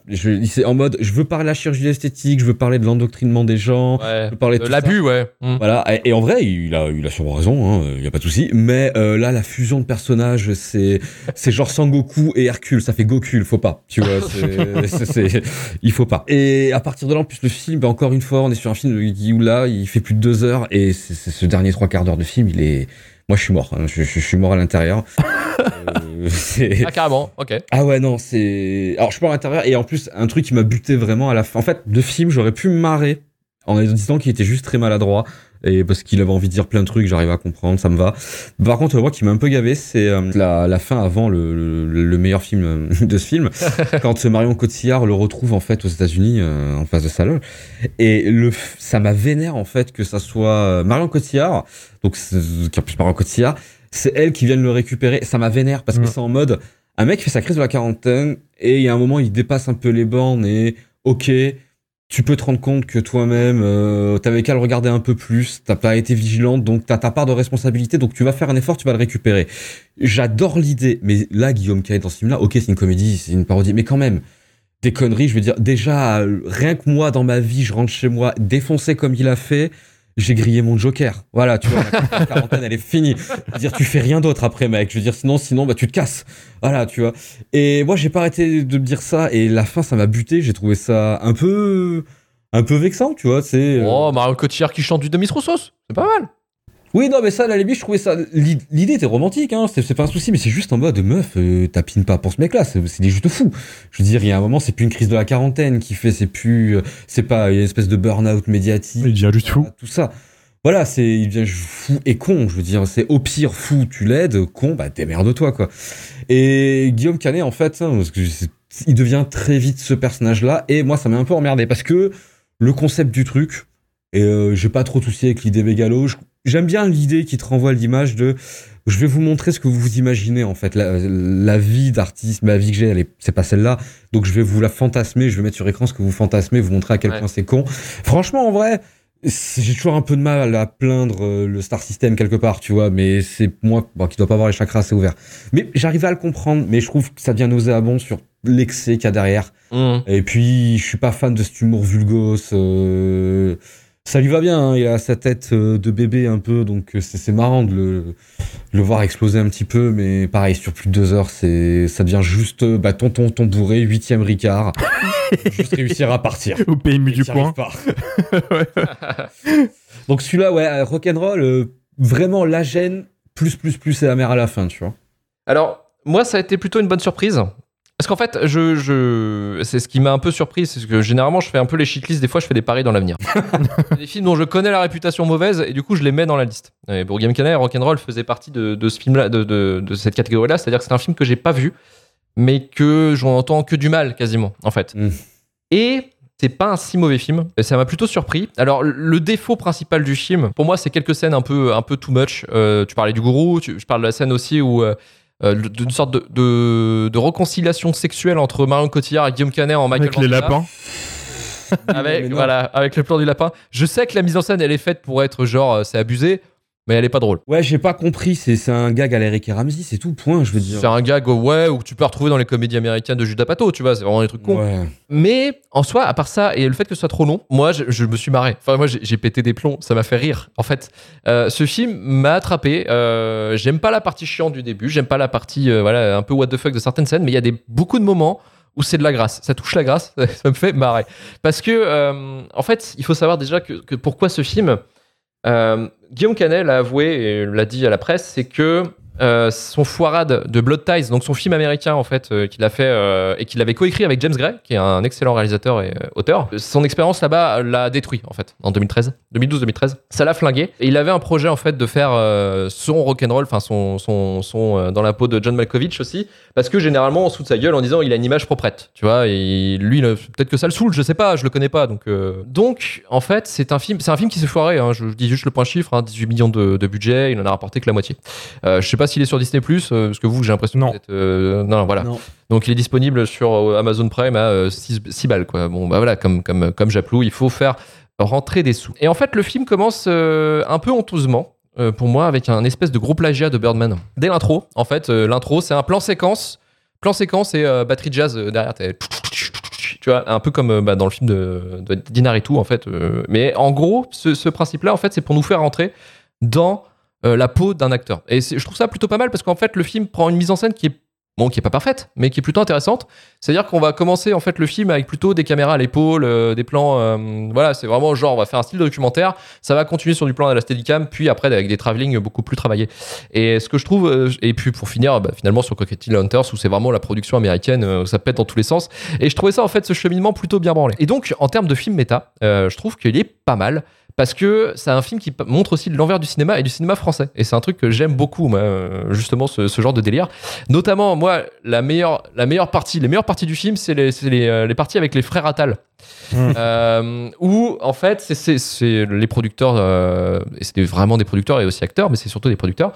C'est en mode, je veux parler de la chirurgie esthétique, je veux parler de l'endoctrinement des gens, Ouais. je veux parler de L'abus, ouais. Mm. voilà, et, et en vrai, il a, il a sûrement raison, il y a pas de souci. Mais euh, là, la fusion de personnages, c'est, c'est genre Sangoku et Hercule, ça fait Goku, faut pas, tu vois, c'est, il faut pas. Et à partir de là, en plus le film, ben, encore une fois, on est sur un film où là, il fait plus de deux heures, et ce dernier trois quarts d'heure de film, il est, moi, je suis mort, hein, je, je- je suis mort à l'intérieur. Euh, Ah, carrément, ok. ah ouais, non, c'est. Alors, je suis pas à l'intérieur, et en plus, un truc qui m'a buté vraiment à la fin. En fait, le film, j'aurais pu me marrer en disant qu'il était juste très maladroit, et parce qu'il avait envie de dire plein de trucs, j'arrive à comprendre, ça me va. Par contre, moi, qui m'a un peu gavé, c'est euh, la, la fin avant le, le, le meilleur film euh, de ce film, quand Marion Cotillard le retrouve, en fait, aux États-Unis, euh, en face de Salon. Et le, ça m'a vénère, en fait, que ça soit Marion Cotillard, donc, c'est- qui en plus Marion Cotillard, c'est elle qui vient de le récupérer. Ça m'a vénère, parce que Mm. c'est en mode, un mec fait sa crise de la quarantaine et il y a un moment il dépasse un peu les bornes et ok tu peux te rendre compte que toi-même euh, t'avais qu'à le regarder un peu plus t'as pas été vigilante donc t'as ta part de responsabilité donc tu vas faire un effort tu vas le récupérer. J'adore l'idée mais là Guillaume Canet dans ce film là ok c'est une comédie c'est une parodie mais quand même des conneries je veux dire déjà euh, rien que moi dans ma vie je rentre chez moi défoncé comme il a fait j'ai grillé mon joker. Voilà, tu vois, la quarantaine, elle est finie. Je veux dire, tu fais rien d'autre après, mec. Je veux dire, sinon, sinon, bah, tu te casses. Voilà, tu vois. Et moi, j'ai pas arrêté de me dire ça. Et la fin, ça m'a buté. J'ai trouvé ça un peu, un peu vexant, tu vois. C'est. euh, Oh, Mario Cotillard qui chante du Demis Roussos, c'est pas mal. Oui, non, mais ça, à la limite, je trouvais ça. l'i- L'idée était romantique, hein. C'est c'est pas un souci, mais c'est juste en mode meuf, euh, tapine pas pour ce mec-là. C'est c'est des juste fous. Je veux dire, il y a un moment, c'est plus une crise de la quarantaine qui fait, c'est plus, euh, c'est pas une espèce de burn-out médiatique. Il devient juste fou. Tout ça. Voilà, c'est, il devient fou et con. Je veux dire, c'est au pire fou, tu l'aides, con, bah, démerde-toi, quoi. Et Guillaume Canet, en fait, hein, parce que c'est- il devient très vite ce personnage-là, et moi, ça m'a un peu emmerdé parce que le concept du truc, et euh, j'ai pas trop de avec l'idée mégalo. je- J'aime bien l'idée qui te renvoie l'image de je vais vous montrer ce que vous vous imaginez en fait. La, la vie d'artiste, ma vie que j'ai, elle est- c'est pas celle-là. Donc je vais vous la fantasmer, je vais mettre sur écran ce que vous fantasmez, vous montrer à quel Ouais. point c'est con. Franchement, en vrai, j'ai toujours un peu de mal à plaindre euh, le Star System quelque part, tu vois. Mais c'est moi bon, qui dois pas avoir les chakras assez ouverts. Mais j'arrive à le comprendre, mais je trouve que ça devient nauséabond sur l'excès qu'il y a derrière. Mmh. Et puis, je suis pas fan de cet humour vulgos. euh, Ça lui va bien, hein, il a sa tête euh, de bébé un peu, donc euh, c'est marrant de le, de le voir exploser un petit peu, mais pareil, sur plus de deux heures, c'est ça devient juste euh, bah, tonton, ton bourré, huitième Ricard, juste réussir à partir. Au PMU du pas. donc celui-là, ouais, rock'n'roll, euh, vraiment la gêne, plus, plus, plus et la mer à la fin, tu vois. Alors, moi, ça a été plutôt une bonne surprise. Parce qu'en fait, je, je... c'est ce qui m'a un peu surpris, c'est que généralement, je fais un peu les shitlists, des fois, je fais des paris dans l'avenir. des films dont je connais la réputation mauvaise, et du coup, je les mets dans la liste. Et pour Game Canet, Rock'n'Roll faisait partie de, de ce film-là, de, de, de cette catégorie-là, c'est-à-dire que c'est un film que j'ai pas vu, mais que j'en entends que du mal, quasiment, en fait. Mm. Et c'est pas un si mauvais film. Et Ça m'a plutôt surpris. Alors, le défaut principal du film, pour moi, c'est quelques scènes un peu, un peu too much. Euh, tu parlais du gourou, tu- je parle de la scène aussi où. euh, euh, d'une sorte de, de, de réconciliation sexuelle entre Marion Cotillard et Guillaume Canet en Michael Avec les lapins. Avec, voilà, avec le plan du lapin. Je sais que la mise en scène, elle est faite pour être genre, euh, c'est abusé, mais elle est pas drôle. Ouais, j'ai pas compris, c'est un gag à l'Eric et Ramsey, c'est tout, point, je veux dire. C'est un gag, ouais, ou que tu peux retrouver dans les comédies américaines de Judas Pato, tu vois, c'est vraiment des trucs cons. Ouais. Mais en soi, à part ça, et le fait que ce soit trop long, moi, je, je me suis marré. Enfin, moi, j'ai pété des plombs, ça m'a fait rire. En fait, Euh, ce film m'a attrapé. Euh, j'aime pas la partie chiante du début, j'aime pas la partie, euh, voilà, un peu what the fuck de certaines scènes, mais il y a des, beaucoup de moments où c'est de la grâce. Ça touche la grâce, ça me fait marrer. Parce que, euh, en fait, il faut savoir déjà que, que pourquoi ce film. Euh, Guillaume Canet l'a avoué et l'a dit à la presse, c'est que euh, son foirade de Blood Ties, donc son film américain en fait, euh, qu'il a fait euh, et qu'il avait coécrit avec James Gray, qui est un excellent réalisateur et auteur. Son expérience là-bas l'a détruit en fait en 2013, 2012-2013. Ça l'a flingué. Et il avait un projet en fait de faire son rock'n'roll, enfin son son son dans la peau de John Malkovich aussi, parce que généralement on de sa gueule en disant il a une image proprette, tu vois. Et lui, peut-être que ça le saoule, je sais pas, je le connais pas. Donc donc en fait c'est un film, c'est un film qui s'est foiré. hein, je, je dis juste le point chiffre, hein, 18 millions de, de budget, il en a rapporté que la moitié. Je sais pas s'il est sur Disney Plus, parce que vous, j'ai l'impression Non. que vous êtes. euh, non, voilà. Non. Donc il est disponible sur euh, Amazon Prime à 6, balles, quoi. Bon, bah voilà, comme, comme, comme Japlou, il faut faire rentrer des sous. Et en fait, le film commence euh, un peu honteusement. euh, pour moi, avec un espèce de gros plagiat de Birdman. Dès l'intro, en fait, euh, l'intro, c'est un plan séquence, plan séquence et euh, batterie de jazz euh, derrière. Tu vois, un peu comme euh, bah, dans le film de, de Dinaritu, en fait. euh, mais en gros, ce, ce principe-là, en fait, c'est pour nous faire rentrer dans euh, la peau d'un acteur. Et je trouve ça plutôt pas mal parce qu'en fait, le film prend une mise en scène qui est bon, qui est pas parfaite, mais qui est plutôt intéressante. C'est-à-dire qu'on va commencer en fait le film avec plutôt des caméras à l'épaule, euh, des plans, euh, voilà, c'est vraiment genre on va faire un style documentaire. Ça va continuer sur du plan à la Steadicam, puis après avec des travelling beaucoup plus travaillés. Et ce que je trouve, euh, et puis pour finir, bah, finalement sur Cocktail Hunters où c'est vraiment la production américaine, euh, ça pète dans tous les sens. Et je trouvais ça en fait ce cheminement plutôt bien branlé. Et donc en termes de film méta, euh, je trouve qu'il est pas mal parce que c'est un film qui montre aussi l'envers du cinéma et du cinéma français. Et c'est un truc que j'aime beaucoup, moi, euh, justement, ce, ce genre de délire. Notamment, moi, la meilleure, la meilleure partie, les meilleures parties du film, c'est les, c'est les, euh, les parties avec les frères Attal. Mm. Euh, où, en fait, c'est- c'est c'est les producteurs, euh, et c'était vraiment des producteurs et aussi acteurs, mais c'est surtout des producteurs.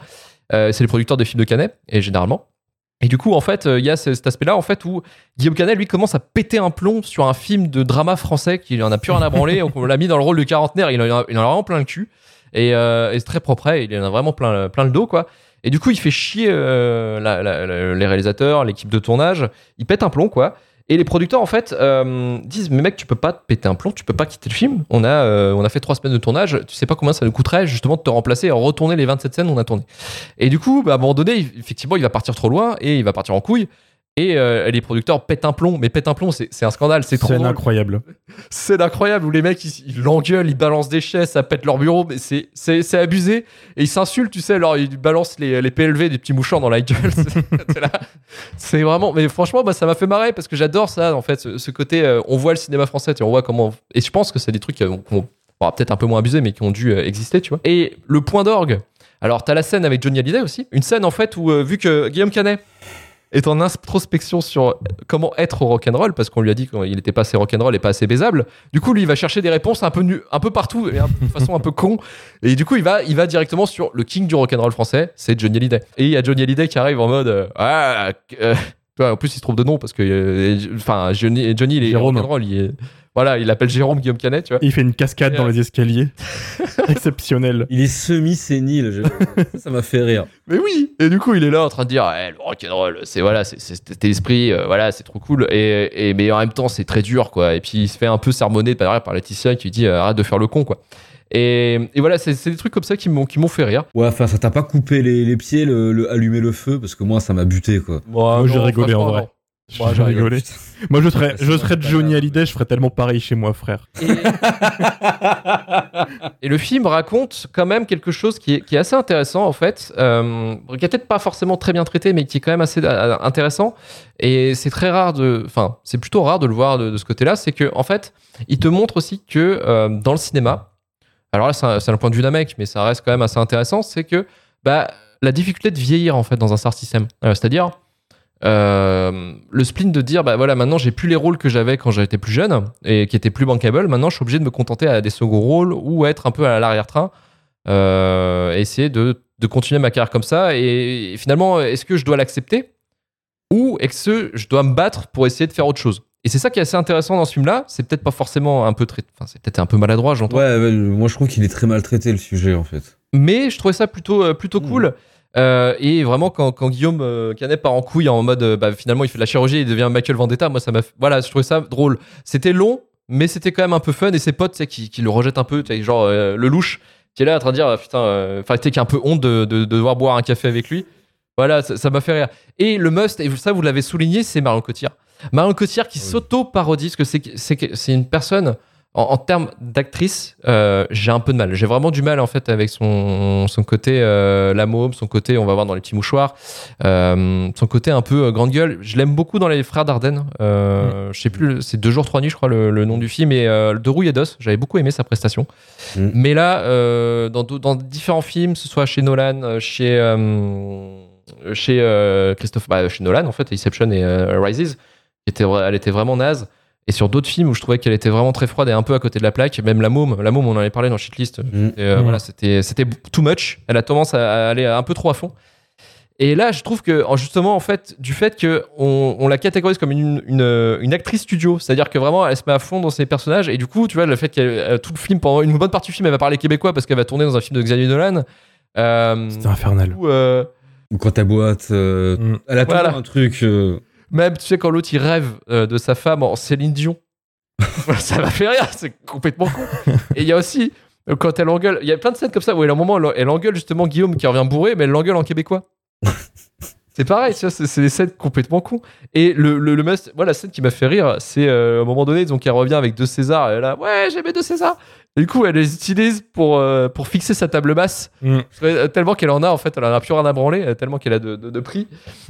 Euh, c'est les producteurs de films de Canet, et généralement. Et du coup, en fait, euh, il y a ce- cet aspect-là, en fait, où Guillaume Canet, lui, commence à péter un plomb sur un film de drama français qui en a plus rien à branler. on l'a mis dans le rôle de quarantenaire, il en a, en vraiment plein le cul. Et, euh, c'est très propre, il en a vraiment plein, plein le dos, quoi. Et du coup, il fait chier euh, les réalisateurs, l'équipe de tournage. Il pète un plomb, quoi. Et les producteurs, en fait, euh, disent Mais mec, tu peux pas te péter un plomb, tu peux pas quitter le film. On a, euh, on a fait trois semaines de tournage, tu sais pas combien ça nous coûterait justement de te remplacer et retourner les 27 scènes qu'on a tournées. Et du coup, bah, à un moment donné, effectivement, il va partir trop loin et il va partir en couille. Et euh, les producteurs pètent un plomb, mais pètent un plomb, c'est c'est un scandale, c'est trop drôle. incroyable. C'est incroyable où les mecs ils l'engueulent, ils balancent des chaises, ça pète leur bureau, mais c'est- c'est c'est abusé. Et ils s'insultent, tu sais, alors ils balancent les, les PLV des petits mouchoirs dans la gueule. C'est- c'est. C'est vraiment, mais franchement, bah, ça m'a fait marrer parce que j'adore ça en fait, ce, ce côté, euh, on voit le cinéma français, tu on voit comment. Et je pense que c'est des trucs euh, qu'on on peut-être un peu moins abusé, mais qui ont dû euh, exister, tu vois. Et le point d'orgue. Alors, t'as la scène avec Johnny Hallyday aussi, une scène en fait où, vu que Guillaume Canet est en introspection sur comment être au rock'n'roll, parce qu'on lui a dit qu'il était pas assez rock'n'roll et pas assez baisable. Du coup, lui, il va chercher des réponses un peu, nu- un peu partout, et de façon un peu con. Et du coup, il va, il va directement sur le king du rock'n'roll français, c'est Johnny Hallyday. Et il y a Johnny Hallyday qui arrive en mode euh, Ah, euh, en plus, il se trouve de nom, parce que euh, enfin, Johnny, Johnny, il est rock'n'roll, il est- voilà, il l'appelle Jérôme Guillaume Canet, tu vois. Il fait une cascade dans les escaliers. Exceptionnel. Il est semi-sénile. je- ça, ça m'a fait rire. Mais oui Et du coup, il est là en train de dire eh, le rock'n'roll, c'est voilà, c'est c'est cet esprit, euh, voilà, c'est trop cool. Et, et- mais en même temps, c'est très dur, quoi. Et puis, il se fait un peu sermonner par, par Laetitia qui lui dit euh, arrête de faire le con, quoi. Et, et voilà, c'est c'est des trucs comme ça qui m'ont qui m'ont fait rire. Ouais, enfin, ça t'a pas coupé les, les pieds, le, le- allumer le feu, parce que moi, ça m'a buté, quoi. Moi, j'ai rigolé en vrai. Moi, j'ai rigolé. Moi, je serais, Ouais, je serais Johnny. Hallyday, je ferais tellement pareil chez moi, frère. Et... Et le film raconte quand même quelque chose qui est, qui est assez intéressant en fait, euh, qui est peut-être pas forcément très bien traité, mais qui est quand même assez euh, intéressant. Et c'est très rare de, enfin, c'est plutôt rare de le voir de, de ce côté-là, c'est que en fait, il te montre aussi que euh, dans le cinéma, alors là c'est un point de vue d'un mec, mais ça reste quand même assez intéressant, c'est que bah, la difficulté de vieillir en fait dans un star system, Euh, c'est-à-dire euh, le spleen de dire bah voilà maintenant j'ai plus les rôles que j'avais quand j'étais plus jeune et qui étaient plus bankable. Maintenant je suis obligé de me contenter à des seconds rôles ou être un peu à l'arrière-train euh, essayer de, de continuer ma carrière comme ça. Et, et finalement est-ce que je dois l'accepter ou est-ce que je dois me battre pour essayer de faire autre chose? Et c'est ça qui est assez intéressant dans ce film là c'est peut-être pas forcément un peu très enfin c'est peut-être un peu maladroit j'entends. Ouais, moi, je trouve qu'il est très maltraité, le sujet, en fait. mais je trouvais ça plutôt, euh, plutôt cool. Euh, et vraiment, quand, quand Guillaume euh, Canet part en couille en mode euh, bah, finalement il fait de la chirurgie, il devient Michael Vendetta, moi ça m'a. fait- Voilà, je trouvais ça drôle. C'était long, mais c'était quand même un peu fun. Et ses potes, tu sais, qui, qui le rejettent un peu, tu sais, genre le louche, qui est là en train de dire euh, putain, enfin, tu sais, qui a un peu honte de, de- de devoir boire un café avec lui. Voilà, ça m'a fait rire. Et le must, et ça vous l'avez souligné, c'est Marion Cotillard. Marion Cotillard qui s'auto-parodie, parce que c'est c'est que- c'est une personne, en, en termes d'actrice, euh, j'ai un peu de mal. J'ai vraiment du mal en fait avec son, son côté euh, la môme, son côté, on va voir dans les petits mouchoirs, euh, son côté un peu euh, grande gueule. Je l'aime beaucoup dans les Frères Dardenne. Euh, Je sais plus, c'est deux jours trois nuits, je crois le, le nom du film, et de rouille et d'os. J'avais beaucoup aimé sa prestation. Mm. Mais là, dans, différents films, que ce soit chez Nolan, chez chez Christophe, bah, chez Nolan en fait, Inception et Rises, était, elle était vraiment naze. Et sur d'autres films où je trouvais qu'elle était vraiment très froide et un peu à côté de la plaque, même La Môme, La Môme, on en avait parlé dans Shitlist. Mm. Et, euh, Mm. Voilà, c'était c'était too much. Elle a tendance à, à aller un peu trop à fond. Et là, je trouve que en- justement, en fait, du fait que on, la catégorise comme une, une, une actrice studio, c'est-à-dire que vraiment, elle se met à fond dans ses personnages. Et du coup, tu vois, le fait qu'elle euh, tout le film, pendant une bonne partie du film, elle va parler québécois parce qu'elle va tourner dans un film de Xavier Dolan. Euh, C'était infernal. euh, Ou quand ta boîte, euh, elle a toujours Voilà. un truc. Même, tu sais, quand l'autre il rêve euh, de sa femme en Céline Dion, ça m'a fait rire, c'est complètement con. Et il y a aussi, euh, quand elle engueule, il y a plein de scènes comme ça où elle, à un moment, elle, elle engueule justement Guillaume qui revient bourré, mais elle l'engueule en québécois. C'est pareil, c'est des scènes complètement cons. Et le, le, le must, moi, la scène qui m'a fait rire, c'est euh, à un moment donné, donc elle revient avec deux Césars, elle est là, ouais, j'ai mes deux Césars. Et du coup, elle les utilise pour, euh, pour fixer sa table basse. Mm. Euh, Tellement qu'elle en a, en fait, elle en a plus rien à branler, tellement qu'elle a de, de, de prix.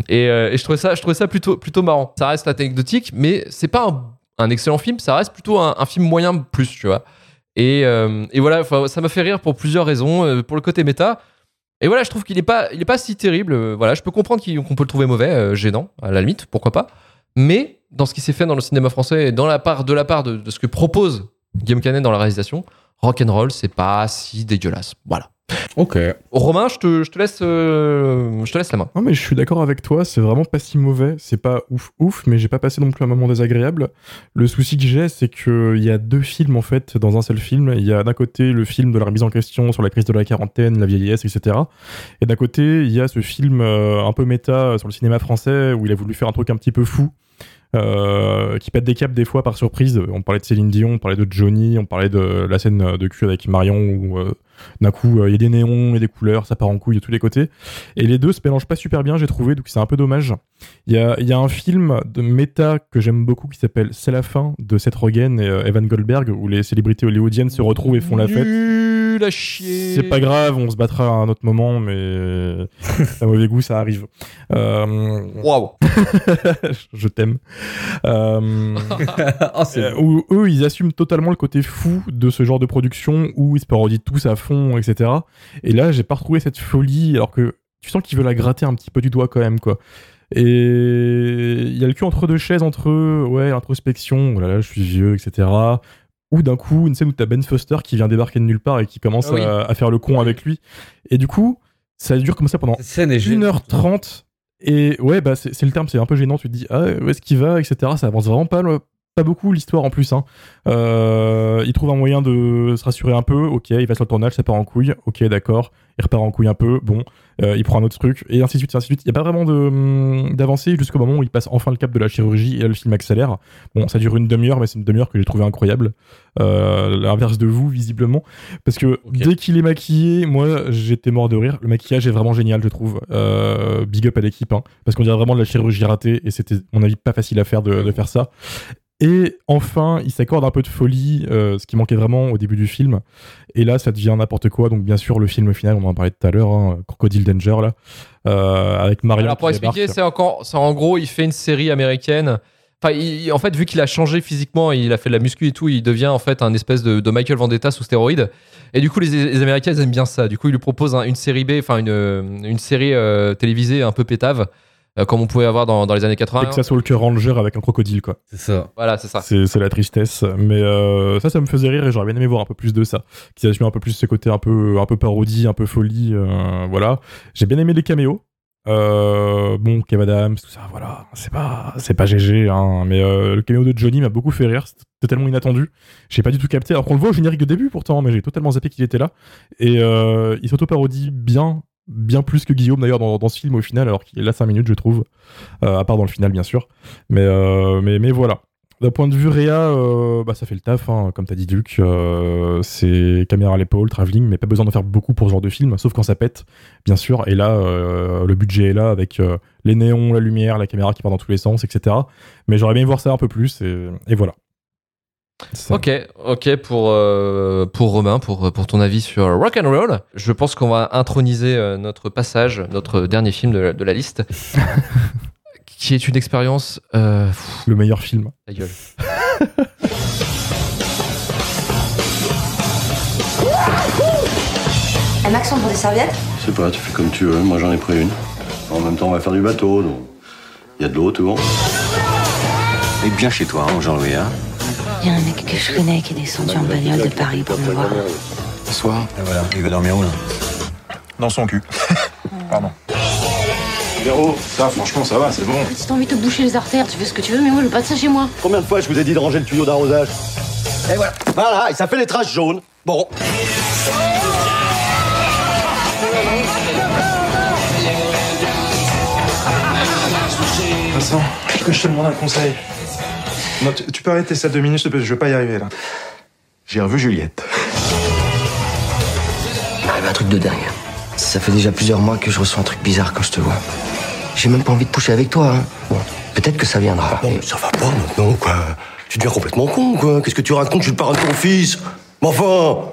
Et, euh, et je trouvais ça, je trouvais ça plutôt, plutôt marrant. Ça reste anecdotique, mais c'est pas un, un excellent film, ça reste plutôt un, un film moyen plus, tu vois. Et, et voilà, ça m'a fait rire pour plusieurs raisons. Pour le côté méta, et voilà, je trouve qu'il est pas, il est pas si terrible. Euh, Voilà, je peux comprendre qu'on peut le trouver mauvais, euh, gênant, à la limite, pourquoi pas. Mais dans ce qui s'est fait dans le cinéma français et dans la part de la part de, de ce que propose Guillaume Canet dans la réalisation, Rock'n'Roll, c'est pas si dégueulasse. Voilà. Ok. Romain, je te, je te laisse, euh, je te laisse la main. Non mais je suis d'accord avec toi, c'est vraiment pas si mauvais, c'est pas ouf ouf, mais j'ai pas passé non plus un moment désagréable. Le souci que j'ai, c'est que il y a deux films en fait dans un seul film. Il y a d'un côté le film de la remise en question sur la crise de la quarantaine, la vieillesse, etc. Et d'un côté il y a ce film euh, un peu méta sur le cinéma français où il a voulu faire un truc un petit peu fou. Euh, qui pète des câbles des fois par surprise. On parlait de Céline Dion, on parlait de Johnny, on parlait de la scène de cul avec Marion où euh, d'un coup euh, il y a des néons, a des couleurs, ça part en couille de tous les côtés. Et les deux se mélangent pas super bien, j'ai trouvé, donc c'est un peu dommage. Il y a, y a un film de méta que j'aime beaucoup qui s'appelle C'est la fin de Seth Rogen et Evan Goldberg, où les célébrités hollywoodiennes se retrouvent et font la fête. Nul à chier. C'est pas grave, on se battra à un autre moment, mais à mauvais goût, ça arrive. Euh, Waouh. je t'aime. Euh, Ah, c'est euh, où eux, ils assument totalement le côté fou de ce genre de production où ils se parodient tous à fond, etc. Et là, j'ai pas retrouvé cette folie, alors que tu sens qu'ils veulent la gratter un petit peu du doigt quand même, quoi. Et il y a le cul entre deux chaises entre eux, ouais, introspection, oh là là, je suis vieux, etc. Ou d'un coup, une scène où t'as Ben Foster qui vient débarquer de nulle part et qui commence Ah oui. à, à faire le con avec lui. Et du coup, ça dure comme ça pendant Cette scène est gênante. 1h30 et ouais bah c'est le terme c'est un peu gênant tu te dis ah où est-ce qu'il va etc ça avance vraiment pas pas beaucoup l'histoire en plus hein. Euh, il trouve un moyen de se rassurer un peu ok il va sur le tournage ça part en couille ok d'accord il repart en couille un peu bon euh, il prend un autre truc et ainsi de suite ainsi de suite il y a pas vraiment hum, d'avancée jusqu'au moment où il passe enfin le cap de la chirurgie et là le film accélère bon ça dure une demi-heure mais c'est une demi-heure que j'ai trouvé incroyable euh, l'inverse de vous visiblement parce que dès qu'il est maquillé, moi j'étais mort de rire. Le maquillage est vraiment génial, je trouve. Euh, big up à l'équipe, hein, parce qu'on dirait vraiment de la chirurgie ratée et c'était, à mon avis, pas facile à faire de, de faire ça. Et enfin, il s'accorde un peu de folie, euh, ce qui manquait vraiment au début du film. Et là, ça devient n'importe quoi. Donc, bien sûr, le film final, on en parlait tout à l'heure, hein, Crocodile Danger, là, euh, avec Marion. Alors pour expliquer, c'est encore, en gros, il fait une série américaine. Enfin, il- en fait, vu qu'il a changé physiquement, il a fait de la muscu et tout, il devient en fait un espèce de, de Michael Vendetta sous stéroïdes. Et du coup, les, les Américains ils aiment bien ça. Du coup, il lui propose un- une série B, enfin une, une série euh, télévisée un peu pétave, euh, comme on pouvait avoir dans, dans les années 80. Et que ça soit le cœur ranger avec un crocodile, quoi. C'est ça. Voilà, c'est ça. C'est c'est la tristesse. Mais euh, ça, ça me faisait rire et j'aurais bien aimé voir un peu plus de ça. Qui assume un peu plus ce côté un peu, un peu parodie, un peu folie. euh, voilà. J'ai bien aimé les caméos. Euh, bon, Kev Adams, tout ça, voilà. C'est pas, c'est pas GG, hein. Mais euh, le caméo de Johnny m'a beaucoup fait rire. C'était tellement inattendu. J'ai pas du tout capté. Alors qu'on le voit au générique de début pourtant, mais j'ai totalement zappé qu'il était là. Et euh, il s'auto-parodie bien. Bien plus que Guillaume d'ailleurs dans, ce film au final, alors qu'il est là 5 minutes, je trouve. Euh, à part dans le final, bien sûr. Mais, euh, mais, voilà. D'un point de vue réa, euh, bah, ça fait le taf, hein, comme t'as dit euh, c'est caméra à l'épaule, travelling, mais pas besoin d'en faire beaucoup pour ce genre de film, sauf quand ça pète, bien sûr. Et là, le budget est là avec les néons, la lumière, la caméra qui part dans tous les sens, etc. Mais j'aurais bien voir ça un peu plus, et voilà. Ok, ok pour euh, pour Romain, pour pour ton avis sur Rock and Roll. Je pense qu'on va introniser euh, notre passage, notre dernier film de, la- de la liste, qui est une expérience. Euh, pff, Le meilleur film. ta gueule. Un accent pour des serviettes? Je sais pas, tu fais comme tu veux, moi j'en ai pris une. En même temps, on va faire du bateau, donc. Il y a de l'eau, tout bon. Et bien chez toi, hein, Jean-Louis, hein Il y a un mec que je connais qui est descendu en bagnole de Paris pour me voir. Ce soir Et voilà, il va dormir où là Dans son cul. Pardon. Véro, ça franchement ça va, c'est bon. Si t'as envie de te boucher les artères, tu fais ce que tu veux, mais moi je veux pas de ça chez moi. Combien de fois je vous ai dit de ranger le tuyau d'arrosage Et voilà, voilà, et ça fait les traces jaunes. Bon. Vincent, que je te demande un conseil. Non, tu, tu peux arrêter ça deux minutes, s'il te plaît, je vais pas y arriver là. J'ai revu Juliette. Il arrive un truc de dingue. Ça fait déjà plusieurs mois que je ressens un truc bizarre quand je te vois. J'ai même pas envie de coucher avec toi. hein. Bon, peut-être que ça viendra. Non, mais ça va pas maintenant, quoi. Tu deviens complètement con, quoi. Qu'est-ce que tu racontes? Je suis le parrain de ton fils. Mais enfin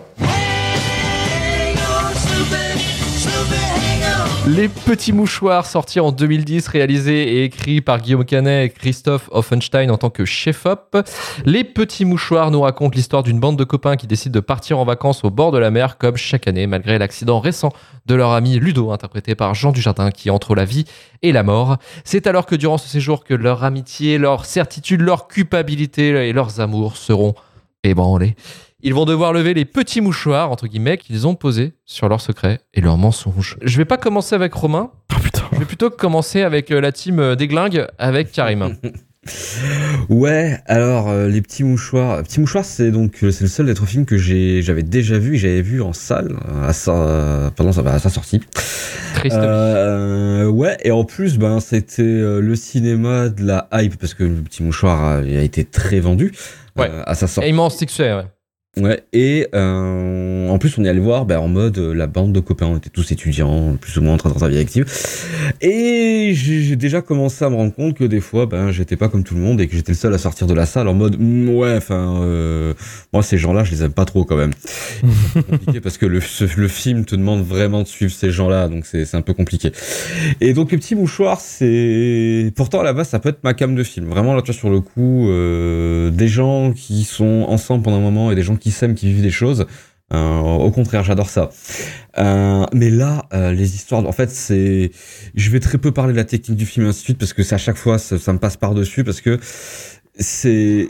Les Petits Mouchoirs, sortis en 2010, réalisés et écrits par Guillaume Canet et Christophe Offenstein en tant que chef-op. Les Petits Mouchoirs nous racontent l'histoire d'une bande de copains qui décident de partir en vacances au bord de la mer, comme chaque année, malgré l'accident récent de leur ami Ludo, interprété par Jean Dujardin, qui entre la vie et la mort. C'est alors que durant ce séjour que leur amitié, leur certitude, leur culpabilité et leurs amours seront ébranlés. Ils vont devoir lever les petits mouchoirs, entre guillemets, qu'ils ont posés sur leurs secrets et leurs mensonges. Je vais pas commencer avec Romain. Je vais plutôt commencer avec euh, la team euh, Déglingue, avec Karim. Ouais, alors euh, les petits mouchoirs. Petits mouchoirs, c'est donc euh, c'est le seul d'être film que j'ai j'avais déjà vu et j'avais vu en salle à sa pendant sa, à sa sortie. Triste. Euh, ouais, et en plus, ben c'était le cinéma de la hype parce que le petit mouchoir a, a été très vendu Ouais. à sa sortie. Et immense succès, ouais. Ouais, et euh, en plus on est allé voir ben, en mode euh, la bande de copains, on était tous étudiants, plus ou moins en train de sa vie active. Et j'ai déjà commencé à me rendre compte que des fois, ben j'étais pas comme tout le monde et que j'étais le seul à sortir de la salle en mode Mm, ouais, enfin euh, moi ces gens-là je les aime pas trop quand même. Compliqué parce que le, le film te demande vraiment de suivre ces gens-là, donc c'est un peu compliqué. Et donc les petits mouchoirs, c'est pourtant base ça peut être ma cam de film. Vraiment là tu vois sur le coup, des gens qui sont ensemble pendant un moment et des gens qui s'aiment, qui vivent des choses. Euh, au contraire, j'adore ça. Euh, mais là, euh, les histoires, en fait, c'est, je vais très peu parler de la technique du film ainsi de suite parce que c'est à chaque fois ça, ça me passe par dessus parce que c'est,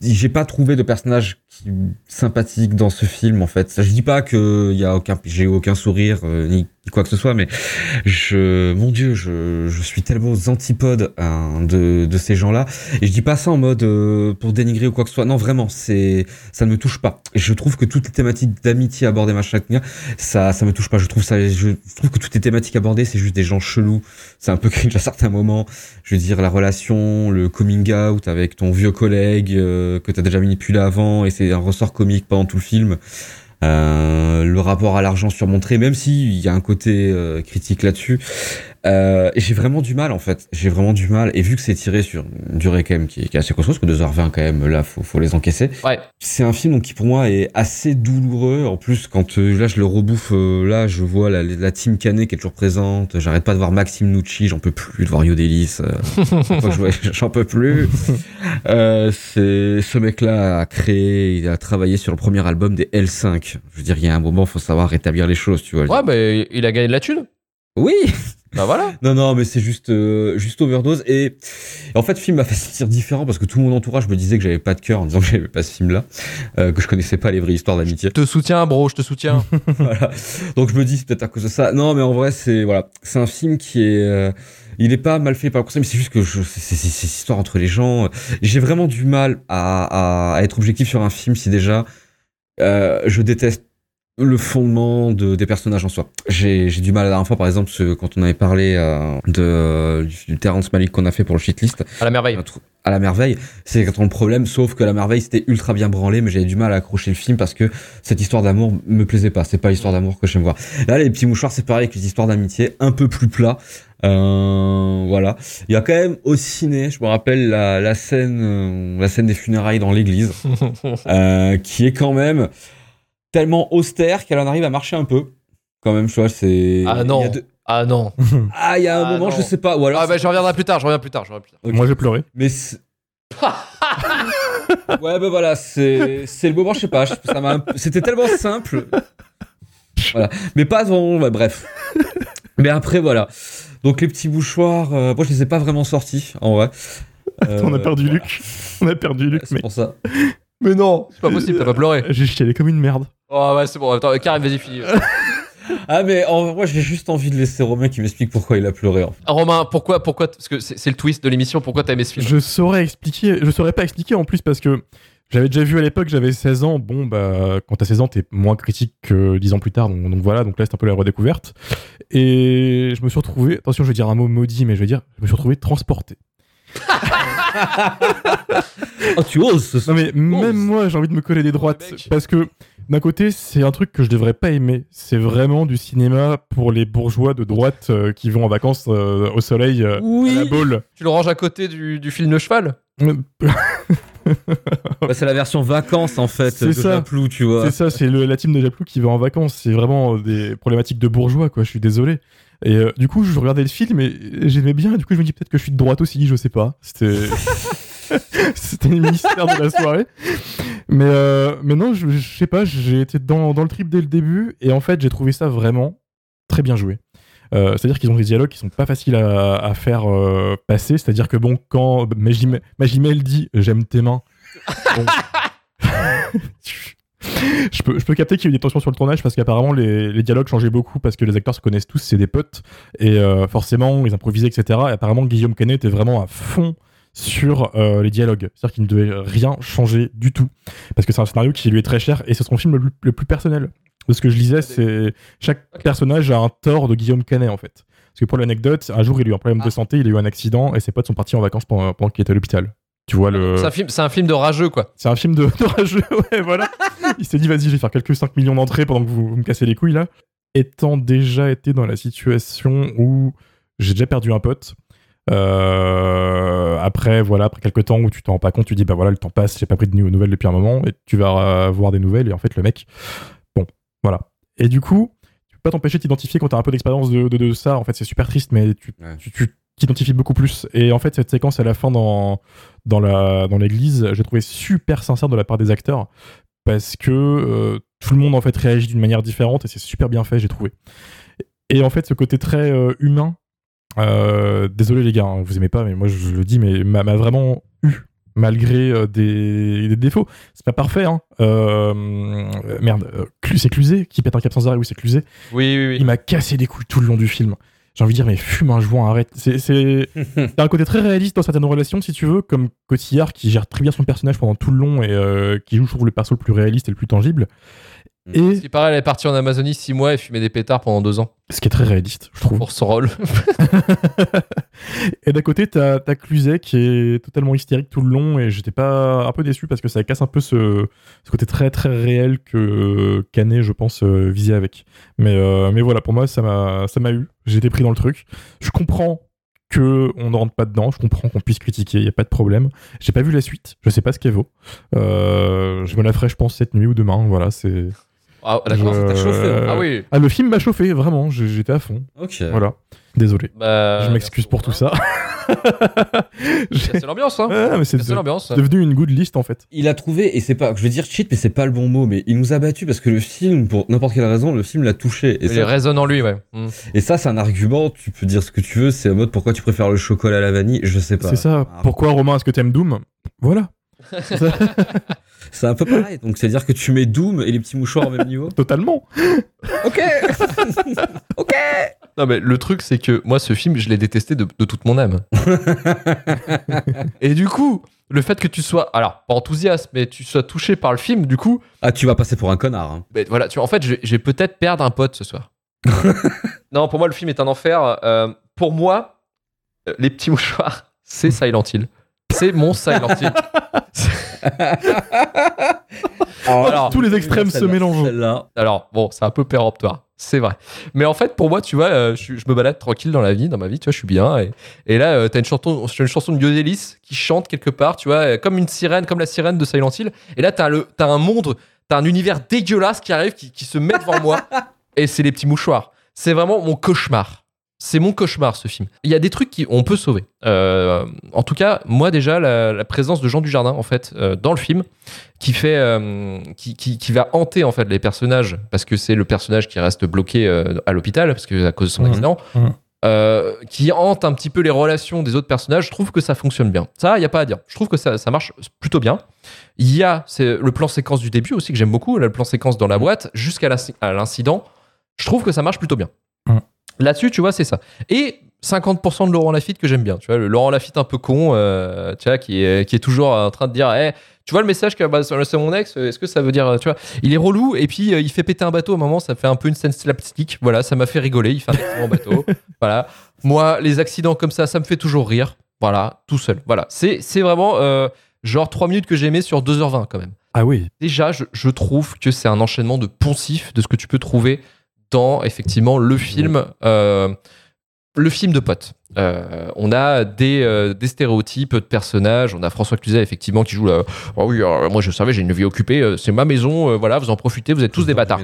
j'ai pas trouvé de personnage qui sympathique dans ce film en fait. Je dis pas que y a aucun, j'ai aucun sourire euh, ni quoi que ce soit, mais je, mon Dieu, je, je suis tellement aux antipodes hein, de, de ces gens-là. Et je dis pas ça en mode euh, pour dénigrer ou quoi que ce soit. Non, vraiment, c'est, ça ne me touche pas. Je trouve que toutes les thématiques d'amitié abordées machin, ça, ça me touche pas. Je trouve ça, je trouve que toutes les thématiques abordées, c'est juste des gens chelous. C'est un peu cringe à certains moments. Je veux dire, la relation, le coming out avec ton vieux collègue euh, que t'as déjà manipulé avant, et c'est un ressort comique pendant tout le film. Euh, le rapport à l'argent surmontré, même si il y a un côté euh, critique là-dessus. Euh, et j'ai vraiment du mal en fait. J'ai vraiment du mal. Et vu que c'est tiré sur une durée quand même qui est, qui est assez costaud, parce que 2h20 quand même, là, faut, faut les encaisser. Ouais. C'est un film donc, qui pour moi est assez douloureux. En plus, quand euh, là je le rebouffe, euh, là je vois la, la team Canet qui est toujours présente. J'arrête pas de voir Maxime Nucci, j'en peux plus de voir Yodelis. Euh, j'en peux plus. Euh, c'est ce mec-là a créé, il a travaillé sur le premier album des L5. Je veux dire, il y a un moment, faut savoir rétablir les choses, tu vois. Ouais, bah, il a gagné de la thune. Oui. Bah voilà. Non, non, mais c'est juste, euh, juste overdose. Et en fait, le film m'a fait sentir différent parce que tout mon entourage me disait que j'avais pas de cœur en disant que j'avais pas ce film-là, euh, que je connaissais pas les vraies histoires d'amitié. Je te soutiens, bro, je te soutiens. voilà. Donc je me dis c'est peut-être à cause de ça. Non, mais en vrai c'est voilà, c'est un film qui est, euh, il est pas mal fait par le concept, mais c'est juste que c'est, cette histoire entre les gens. J'ai vraiment du mal à, à, à être objectif sur un film si déjà je déteste le fondement de, des personnages en soi. J'ai, du mal la dernière fois, par exemple, ce- quand on avait parlé euh, de, du, Terrence Malick qu'on a fait pour le shitlist. À la merveille. À la merveille. C'est exactement le problème, sauf que la merveille, c'était ultra bien branlé, mais j'avais du mal à accrocher le film parce que cette histoire d'amour me plaisait pas. C'est pas l'histoire d'amour que j'aime voir. Là, les petits mouchoirs, c'est pareil avec les histoires d'amitié, un peu plus plat. Euh, voilà. Il y a quand même au ciné, je me rappelle la, la scène, euh, la scène des funérailles dans l'église, euh, qui est quand même tellement austère qu'elle en arrive à marcher un peu. Quand même, tu vois, c'est. Ah il y non. a deux- Ah non. Ah, il y a un Ah moment, non. je sais pas. Ou alors. Ah bah je reviendrai plus tard, je reviens plus tard, je reviens plus tard. Ok. Moi, j'ai pleuré. Mais c'est- ouais, bah voilà, c'est c'est le moment, je sais pas. je- un C'était tellement simple. Voilà. Mais pas bon, bah, bref. Mais après, voilà. Donc les petits mouchoirs, euh, moi je les ai pas vraiment sortis, en vrai. on a Euh, perdu Luc. On a perdu Luc, C'est mec. pour ça. Mais non, c'est pas possible, t'as pas pleuré. J'ai chialé comme une merde. Oh ouais, c'est bon, attends, Karim, vas-y, finis. Ah, mais en moi j'ai juste envie de laisser Romain qui m'explique pourquoi il a pleuré. en fait. Ah, Romain, pourquoi, pourquoi, parce que c'est c'est le twist de l'émission, pourquoi t'as aimé ce film? Je saurais expliquer, je saurais pas expliquer en plus parce que j'avais déjà vu à l'époque, j'avais 16 ans. Bon, bah, quand t'as 16 ans, t'es moins critique que 10 ans plus tard. Donc, donc voilà, donc là, c'est un peu la redécouverte. Et je me suis retrouvé, attention, je vais dire un mot maudit, mais je vais dire, je me suis retrouvé transporté. Oh, tu oses ce Non, mais même moi, j'ai envie de me coller des droites parce que d'un côté, c'est un truc que je devrais pas aimer. C'est vraiment du cinéma pour les bourgeois de droite euh, qui vont en vacances euh, au soleil euh, à la boule. Tu le ranges à côté du, du film de cheval Bah, c'est la version vacances en fait C'est de ça. Japlou, tu vois. C'est ça, c'est le- la team de Japlou qui va en vacances. C'est vraiment des problématiques de bourgeois, quoi. Je suis désolé. Et euh, du coup, je regardais le film et j'aimais bien. Du coup, je me dis peut-être que je suis de droite aussi, je sais pas. C'était. C'était le ministère de la soirée. Mais, euh, mais non, je, je sais pas, j'ai été dans, dans le trip dès le début et en fait, j'ai trouvé ça vraiment très bien joué. Euh, c'est-à-dire qu'ils ont des dialogues qui sont pas faciles à, à faire euh, passer. C'est-à-dire que bon, quand Magimel, dit j'aime tes mains, bon, je peux, je peux capter qu'il y a eu des tensions sur le tournage parce qu'apparemment les, les dialogues changeaient beaucoup parce que les acteurs se connaissent tous, c'est des potes et euh, forcément ils improvisaient, etc. Et apparemment Guillaume Canet était vraiment à fond sur euh, les dialogues, c'est-à-dire qu'il ne devait rien changer du tout parce que c'est un scénario qui lui est très cher et c'est son film le plus, le plus personnel. De ce que je lisais, c'est chaque personnage a un tort de Guillaume Canet en fait. Parce que pour l'anecdote, un jour il a eu un problème de santé, il a eu un accident et ses potes sont partis en vacances pendant, pendant qu'il était à l'hôpital. Tu vois le. C'est un, film, c'est un film de rageux, quoi. C'est un film de, de rageux, ouais, voilà. Il s'est dit, vas-y, je vais faire quelques 5 millions d'entrées pendant que vous, vous me cassez les couilles, là. Étant déjà été dans la situation où j'ai déjà perdu un pote, euh, après, voilà, après quelques temps où tu t'en rends pas compte, tu dis, bah voilà, le temps passe, j'ai pas pris de nou- nouvelles depuis un moment, et tu vas avoir des nouvelles, et en fait, le mec, bon, voilà. Et du coup, tu peux pas t'empêcher de t'identifier quand t'as un peu d'expérience de, de, de ça, en fait, c'est super triste, mais tu, tu, tu t'identifies beaucoup plus. Et en fait, cette séquence à la fin dans, dans la dans l'église, j'ai trouvé super sincère de la part des acteurs parce que euh, tout le monde en fait réagit d'une manière différente et c'est super bien fait, j'ai trouvé. Et en fait, ce côté très euh, humain, euh, désolé les gars, hein, vous aimez pas, mais moi je le dis, mais m'a m'a vraiment eu malgré des, des défauts. C'est pas parfait, hein. Euh, merde, c'est Cluzet qui pète un cap sans arrêt, oui, c'est Cluzet. Oui, oui, oui. Il m'a cassé les couilles tout le long du film. J'ai envie de dire, mais fume un joint, arrête. C'est, c'est... T'as un côté très réaliste dans certaines relations, si tu veux, comme Cotillard qui gère très bien son personnage pendant tout le long et euh, qui joue, je trouve, le perso le plus réaliste et le plus tangible. Et Ce qui paraît, elle est partie en Amazonie 6 mois et fumait des pétards pendant 2 ans. ce qui est très réaliste, je trouve. Pour son rôle. Et d'un côté, t'as, t'as Cluzet qui est totalement hystérique tout le long et j'étais pas un peu déçu parce que ça casse un peu ce, ce côté très très réel que Canet, je pense, euh, visait avec. Mais, euh, mais voilà, pour moi, ça m'a, eu. J'ai été pris dans le truc. Je comprends que on ne rentre pas dedans, je comprends qu'on puisse critiquer, il y a pas de problème. J'ai pas vu la suite, je sais pas ce qu'elle vaut. Euh, je me la ferai, je pense, cette nuit ou demain. Voilà, c'est. Ah, d'accord, ça t'a chauffé, hein. Ah oui. Ah, le film m'a chauffé, vraiment. j'ai- J'étais à fond. Ok. Voilà. Désolé. Bah, je m'excuse pour tout ça. C'est l'ambiance, hein. Ah, mais c'est l'ambiance. devenu une good list en fait. Il a trouvé, et c'est pas, je vais dire cheat, mais c'est pas le bon mot, mais il nous a battu parce que le film, pour n'importe quelle raison, le film l'a touché. Et Il résonne en lui, ouais. Mm. Et ça, c'est un argument, tu peux dire ce que tu veux, c'est en mode pourquoi tu préfères le chocolat à la vanille, je sais pas. C'est ça. Pourquoi Romain, est-ce que t'aimes Doom? Voilà. C'est un peu pareil, donc c'est-à-dire que tu mets Doom et les petits mouchoirs au même niveau Totalement. Ok Ok Non, mais le truc, c'est que moi, ce film, je l'ai détesté de, de toute mon âme. Et du coup, le fait que tu sois, alors, pas enthousiaste, mais tu sois touché par le film, du coup. Ah, tu vas passer pour un connard. Hein. ben, voilà, tu en fait, je, vais- je vais peut-être perdre un pote ce soir. non, pour moi, le film est un enfer. Euh, pour moi, euh, les petits mouchoirs, c'est Silent Hill. C'est mon Silent Hill. Alors, Tous les extrêmes se mélangent. Alors, bon, c'est un peu péremptoire, c'est vrai. Mais en fait, pour moi, tu vois, euh, je, je me balade tranquille dans la vie, dans ma vie, tu vois, je suis bien. Et, et là, euh, t'as une chanson, une chanson de Yodelis qui chante quelque part, tu vois, euh, comme une sirène, comme la sirène de Silent Hill. Et là, t'as le- t'as un monde, t'as un univers dégueulasse qui arrive, qui, qui se met devant moi. Et c'est les petits mouchoirs. C'est vraiment mon cauchemar. C'est mon cauchemar ce film. Il y a des trucs qu'on peut sauver. Euh, en tout cas, moi déjà, la, la présence de Jean Dujardin en fait euh, dans le film, qui fait, euh, qui, qui, qui va hanter en fait les personnages parce que c'est le personnage qui reste bloqué à l'hôpital parce que à cause de son Mhm. accident. Euh, qui hante un petit peu les relations des autres personnages, je trouve que ça fonctionne bien. Ça, il n'y a pas à dire. Je trouve que ça, ça marche plutôt bien. Il y a c'est le plan séquence du début aussi que j'aime beaucoup, le plan séquence dans la boîte jusqu'à l'incident. Je trouve que ça marche plutôt bien. Mhm. Là-dessus, tu vois, c'est ça. Et 50% de Laurent Lafitte que j'aime bien. Tu vois, le Laurent Lafitte un peu con, euh, tu vois, qui est, qui est toujours en train de dire, Eh, tu vois le message que bah, c'est mon ex, est-ce que ça veut dire, tu vois, il est relou et puis euh, il fait péter un bateau au moment, ça fait un peu une scène slapstick. Voilà, ça m'a fait rigoler. Il fait un accident au bateau. Voilà. Moi, les accidents comme ça, ça me fait toujours rire. Voilà, tout seul. Voilà. C'est c'est vraiment euh, genre 3 minutes que j'ai aimé sur 2h20 quand même. Ah oui. Déjà, je, je trouve que c'est un enchaînement de poncifs de ce que tu peux trouver dans effectivement le film, euh, le film de potes. Euh, on a des, euh, des stéréotypes de personnages. On a François Cluzet effectivement qui joue là. Oh oui, alors, moi je savais, j'ai une vie occupée. euh, c'est ma maison. euh, voilà, vous en profitez. Vous êtes tous des bâtards.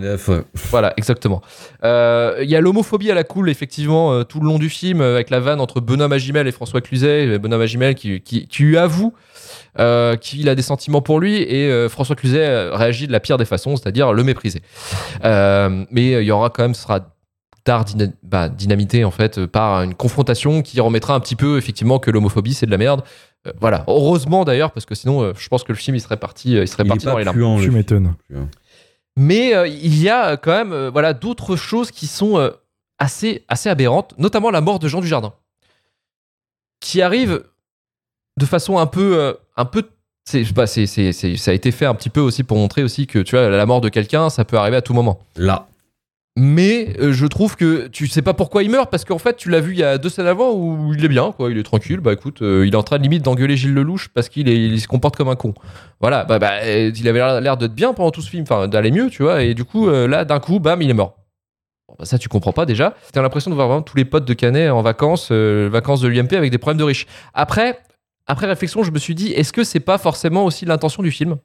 Voilà, exactement. Euh, Il y a l'homophobie à la cool, effectivement, euh, tout le long du film, euh, avec la vanne entre Benoît Magimel et François Cluzet. Euh, Benoît Magimel qui, qui, qui lui avoue euh, qu'il a des sentiments pour lui et euh, François Cluzet euh, réagit de la pire des façons, c'est-à-dire le mépriser. Euh, mais euh, il y aura quand même, ce sera tard dyna- bah, dynamité en fait euh, par une confrontation qui remettra un petit peu effectivement que l'homophobie c'est de la merde. Euh, voilà, heureusement d'ailleurs parce que sinon euh, je pense que le film il serait parti, il serait Il est parti pas dans les larmes. Tu m'étonnes. Mais euh, il y a quand même euh, voilà d'autres choses qui sont euh, assez assez aberrantes, notamment la mort de Jean Dujardin, qui arrive de façon un peu euh, un peu c'est je sais pas, c'est c'est- c'est- ça a été fait un petit peu aussi pour montrer aussi que tu vois la mort de quelqu'un ça peut arriver à tout moment. Là. Mais euh, je trouve que tu sais pas pourquoi il meurt parce qu'en fait tu l'as vu il y a deux scènes avant où il est bien quoi, il est tranquille, bah écoute, euh, il est en train de limite d'engueuler Gilles Lelouch parce qu'il se comporte comme un con. Voilà, bah, bah, euh, il avait l'air- d'être bien pendant tout ce film, enfin d'aller mieux, tu vois, et du coup là d'un coup, bam, il est mort. Bah, ça tu comprends pas déjà. T'as l'impression de voir vraiment tous les potes de Canet en vacances, vacances de l'UMP avec des problèmes de riches. Après, après réflexion, je me suis dit, est-ce que c'est pas forcément aussi l'intention du film?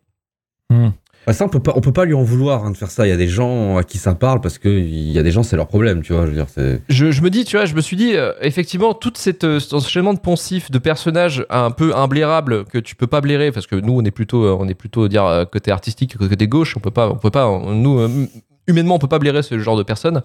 Bah, ça, on peut pas, on peut pas lui en vouloir hein, de faire ça. Il y a des gens à qui ça parle parce que il y a des gens, c'est leur problème, tu vois. Je veux dire, c'est. je, je me dis, tu vois, je me suis dit, euh, effectivement, tout cette, euh, cet enchaînement de poncifs, de personnages un peu imblairables que tu peux pas blairer, parce que nous, on est plutôt, euh, on est plutôt dire euh, côté artistique, côté gauche, on peut pas, on peut pas, nous, euh, humainement, on peut pas blairer ce genre de personnes.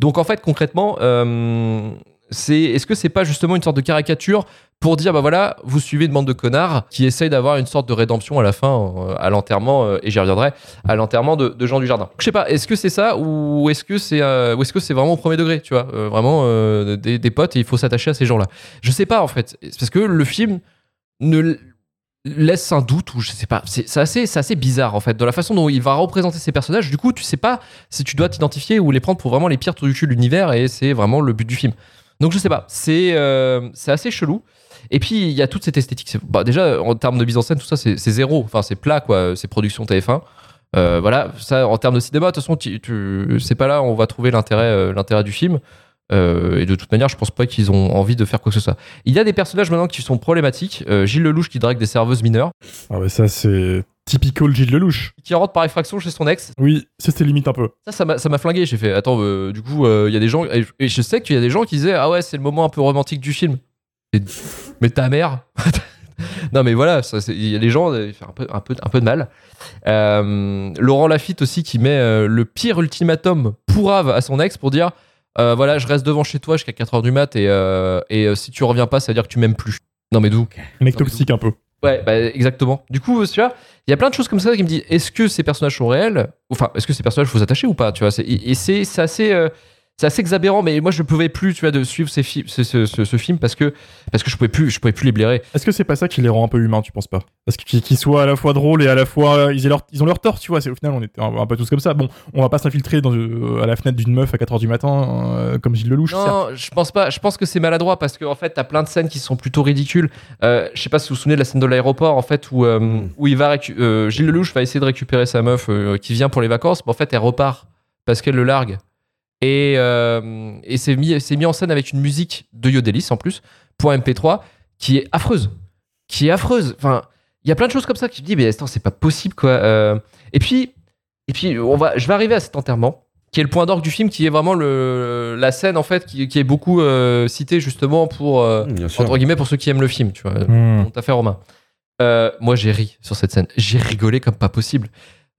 Donc, en fait, concrètement, euh, est-ce que c'est pas justement une sorte de caricature pour dire, bah voilà, vous suivez une bande de connards qui essayent d'avoir une sorte de rédemption à la fin, euh, à l'enterrement, euh, et j'y reviendrai, à l'enterrement de, de Jean Dujardin. Je sais pas, est-ce que c'est ça ou est-ce que c'est euh, est-ce que c'est vraiment au premier degré, tu vois, vraiment des, potes et il faut s'attacher à ces gens-là. Je sais pas en fait, parce que le film ne laisse un doute ou je sais pas, c'est assez, c'est assez bizarre en fait, dans la façon dont il va représenter ces personnages. Du coup, tu sais pas si tu dois t'identifier ou les prendre pour vraiment les pires trous du cul de l'univers et c'est vraiment le but du film. Donc je sais pas, c'est euh, c'est assez chelou. Et puis il y a toute cette esthétique. Bah, déjà en termes de mise en scène, tout ça c'est zéro. Enfin c'est plat quoi. C'est production TF1. Euh, voilà, ça en termes de cinéma, de toute façon, tu, tu- c'est pas là où on va trouver l'intérêt euh, l'intérêt du film. Et de toute manière, je pense pas qu'ils ont envie de faire quoi que ce soit. Il y a des personnages maintenant qui sont problématiques. Gilles Lelouch qui drague des serveuses mineures, Ah ouais, ça c'est typical Gilles Lelouch. qui rentre par effraction chez son ex. Oui, ça c'était limite un peu. Ça, ça m'a, ça m'a flingué. J'ai fait, attends, euh, du coup, euh, il y a des gens, et, et je sais qu'il y a des gens qui disaient, ah ouais, c'est le moment un peu romantique du film. Et- mais ta mère Non, mais voilà, ça, c'est- il y a des gens, euh, faire un peu, un peu, un peu de mal. Euh, Laurent Lafitte aussi qui met euh, le pire ultimatum pourrave à son ex pour dire, euh, voilà, je reste devant chez toi jusqu'à 4h du mat et, euh, et euh, si tu reviens pas, ça veut dire que tu m'aimes plus. Non, mais d'où? Mec toxique un peu. Ouais, bah, exactement. Du coup, tu vois, il y a plein de choses comme ça qui me disent est-ce que ces personnages sont réels? Enfin, est-ce que ces personnages faut s'attacher ou pas? Tu vois, et c'est assez. euh, c'est assez exabérant, mais moi je ne pouvais plus, tu vois, de suivre ces fi- ce, ce- ce- ce film parce que parce que je pouvais plus, je pouvais plus les blairer. Est-ce que c'est pas ça qui les rend un peu humains, tu penses pas? Parce que qu'ils qu'ils soient à la fois drôles et à la fois ils, aient leur, ils ont leur tort, tu vois. C'est au final on est un, un peu tous comme ça. Bon, on va pas s'infiltrer dans, euh, à la fenêtre d'une meuf à 4h du matin euh, comme Gilles Lelouch. certes. Non, je pense pas. Je pense que c'est maladroit parce qu'en fait, t'as plein de scènes qui sont plutôt ridicules. Euh, je sais pas si vous vous souvenez de la scène de l'aéroport, en fait, où, euh, où il va récu- euh, Gilles Lelouch va essayer de récupérer sa meuf euh, qui vient pour les vacances, mais en fait, elle repart parce qu'elle le largue. Et, euh, et c'est mis, c'est mis en scène avec une musique de Yodelis en plus, pour MP3, qui est affreuse. Qui est affreuse. Enfin, il y a plein de choses comme ça qui me disent, mais attends, c'est pas possible, quoi. Euh, et puis, et puis on va, je vais arriver à cet enterrement qui est le point d'orgue du film, qui est vraiment le, la scène en fait qui, qui est beaucoup euh, citée justement pour euh, sûr. entre guillemets pour ceux qui aiment le film, tu vois. Hmm. Mon affaire Romain. Euh, moi j'ai ri sur cette scène, j'ai rigolé comme pas possible.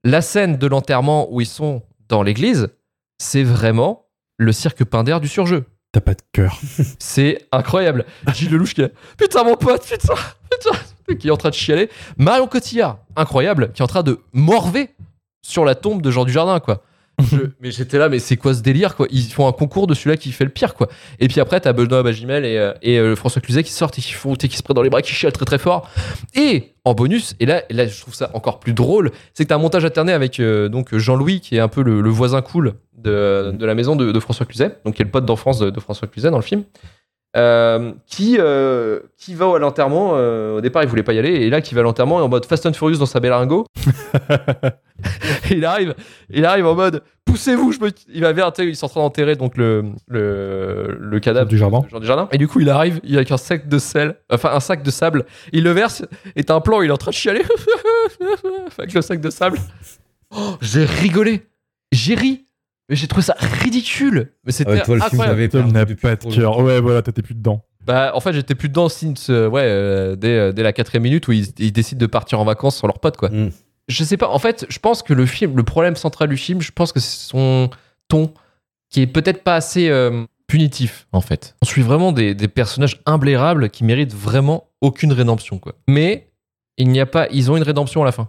La scène de l'enterrement où ils sont dans l'église, c'est vraiment le cirque Pinder du surjeu. T'as pas de cœur. C'est incroyable. Gilles Lelouch qui est putain mon pote, putain, putain, qui est en train de chialer. Marion Cotillard, incroyable, qui est en train de morver sur la tombe de Jean Dujardin, quoi. Mais j'étais là, mais c'est quoi ce délire, quoi? Ils font un concours de celui-là qui fait le pire, quoi. Et puis après, t'as Benoît Bagimel et, euh, et euh, François Cluzet qui sortent et qui font, qui se prennent dans les bras, qui chialent très très fort. Et en bonus, et là, et là je trouve ça encore plus drôle, c'est que t'as un montage alterné avec euh, donc Jean-Louis, qui est un peu le, voisin cool de, de la maison de, de François Cluzet, donc qui est le pote d'enfance de, de François Cluzet dans le film. Euh, qui, euh, qui va à l'enterrement. euh, au départ, il voulait pas y aller, et là, qui va à l'enterrement en mode Fast and Furious dans sa berlingot. Et il arrive, il arrive en mode poussez-vous, je me... il va vers, ils sont en train d'enterrer donc le, le, le cadavre Du jardin. du jardin. Et du coup, il arrive, il avec un sac de sel, enfin un sac de sable, il le verse, et t'as un plan, il est en train de chialer avec le sac de sable. Oh, j'ai rigolé, j'ai ri, mais j'ai trouvé ça ridicule. Mais c'était Ah ouais, toi, le film, incroyable. Tom n'a pas de cœur. Ouais, voilà, t'étais plus dedans. Bah, en fait, j'étais plus dedans since, euh, ouais, euh, dès, euh, dès la quatrième minute où ils, ils décident de partir en vacances sur leurs potes, quoi. Mm. Je sais pas, en fait, je pense que le film, le problème central du film, je pense que c'est son ton qui est peut-être pas assez euh, punitif, en fait. On suit vraiment des, des personnages imblairables qui méritent vraiment aucune rédemption, quoi. Mais il n'y a pas, ils ont une rédemption à la fin.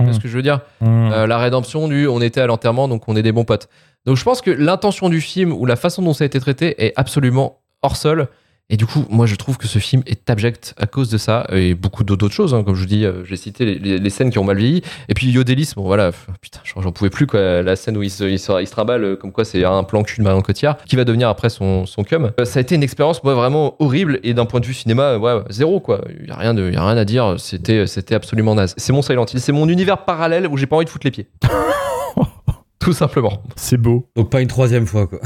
C'est Mm. ce que je veux dire? Mm. Euh, la rédemption du on était à l'enterrement, donc on est des bons potes. Donc je pense que l'intention du film ou la façon dont ça a été traité est absolument hors sol. Et du coup, moi je trouve que ce film est abject à cause de ça et beaucoup d'autres choses. hein. Comme je vous dis, euh, j'ai cité les, les- les scènes qui ont mal vieilli. Et puis Yodelis, bon voilà, putain, j'en j'en pouvais plus quoi. La scène où il se, il se, il se trimballe, euh, comme quoi c'est un plan cul de Marion Cotillard, qui va devenir après son, son cum. Euh, ça a été une expérience moi vraiment horrible et d'un point de vue cinéma, ouais, zéro quoi. Il y a rien de, il y a rien à dire. C'était, c'était absolument naze. C'est mon Silent Hill, c'est mon univers parallèle où j'ai pas envie de foutre les pieds. Tout simplement. C'est beau. Donc pas une troisième fois, quoi.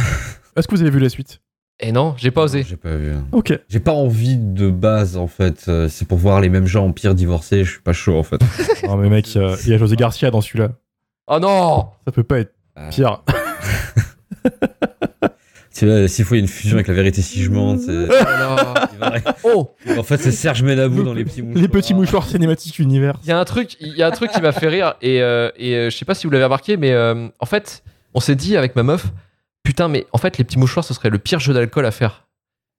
Est-ce que vous avez vu la suite? Et non, j'ai pas osé. J'ai pas vu. Ok. J'ai pas envie de base, en fait. Euh, C'est pour voir les mêmes gens en pire divorcés. Je suis pas chaud, en fait. Non, mais mec, euh, il y a José Garcia dans celui-là. Oh non Ça peut pas être Ah. pire. Tu vois, s'il faut, il y a une fusion avec la vérité si je mens. va- Oh En fait, c'est Serge Ménabou dans les petits mouchoirs. Les petits mouchoirs cinématiques univers. Il y a un truc, il y a un truc qui m'a fait rire et, euh, et euh, je sais pas si vous l'avez remarqué, mais euh, en fait, on s'est dit avec ma meuf, putain, mais en fait, les petits mouchoirs, ce serait le pire jeu d'alcool à faire.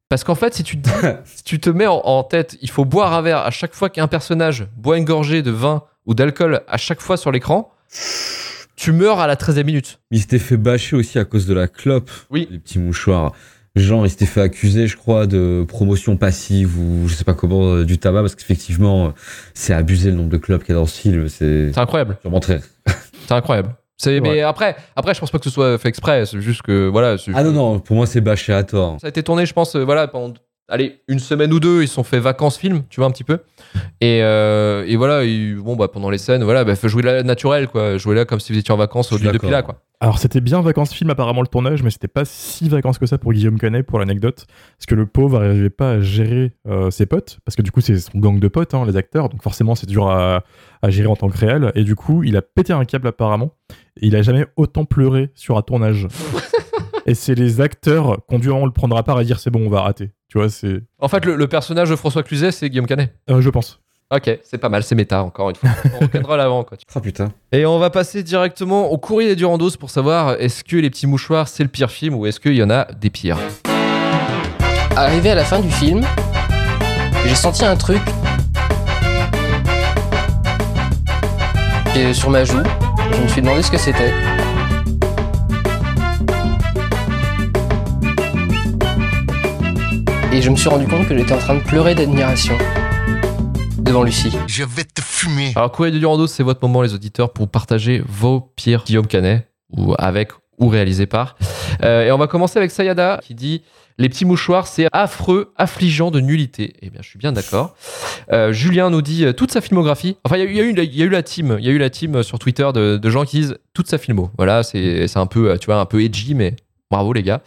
Parce qu'en fait, si tu te, dis- si tu te mets en, en tête, il faut boire un verre à chaque fois qu'un personnage boit une gorgée de vin ou d'alcool à chaque fois sur l'écran, tu meurs à la 13e minute. Il s'était fait bâcher aussi à cause de la clope. Oui. Les petits mouchoirs. Genre, il s'était fait accuser, je crois, de promotion passive ou je sais pas comment euh, du tabac parce qu'effectivement, euh, c'est abusé le nombre de clopes qu'il y a dans ce film. C'est C'est incroyable. C'est incroyable. C'est, mais après, après, je pense pas que ce soit fait exprès. C'est juste que voilà. Ah non, non, pour moi, c'est bâché à tort. Ça a été tourné, je pense, euh, voilà, pendant allez, une semaine ou deux, ils se sont fait vacances film, tu vois, un petit peu. Et, euh, et voilà, ils- bon, bah, pendant les scènes, voilà, bah, faut jouer là naturel, quoi. Jouer là comme si vous étiez en vacances au lieu depuis là, quoi. Alors c'était bien vacances film apparemment le tournage, mais c'était pas si vacances que ça pour Guillaume Canet pour l'anecdote, parce que le pauvre n'arrivait pas à gérer euh, ses potes, parce que du coup c'est son gang de potes, hein, les acteurs, donc forcément c'est dur à, à gérer en tant que réel, et du coup il a pété un câble apparemment, et il a jamais autant pleuré sur un tournage. et c'est les acteurs qui ont dû vraiment le prendre à part et dire c'est bon on va arrêter, tu vois c'est, En fait, le, le personnage de François Cluzet, c'est Guillaume Canet. Euh, je pense. Ok, c'est pas mal, c'est méta, encore une fois. On reviendra l'avant, quoi. Ah putain. Et on va passer directement au courrier des Durandos pour savoir est-ce que Les Petits Mouchoirs, c'est le pire film ou est-ce qu'il y en a des pires? Arrivé à la fin du film, j'ai senti un truc et sur ma joue. Je me suis demandé ce que c'était. Et je me suis rendu compte que j'étais en train de pleurer d'admiration devant Lucie. Je vais te fumer. Alors, Courrier des Durandos, c'est votre moment, les auditeurs, pour partager vos pires Guillaume Canet, ou avec ou réalisé par. Euh, et on va commencer avec Sayada qui dit Les petits mouchoirs, c'est affreux, affligeant de nullité. Eh bien, je suis bien d'accord. Euh, Julien nous dit toute sa filmographie. Enfin, il y, a eu- y y a la team, il y a eu la team sur Twitter de, de gens qui disent toute sa filmo. Voilà, c'est un peu, tu vois, un peu edgy, mais bravo les gars.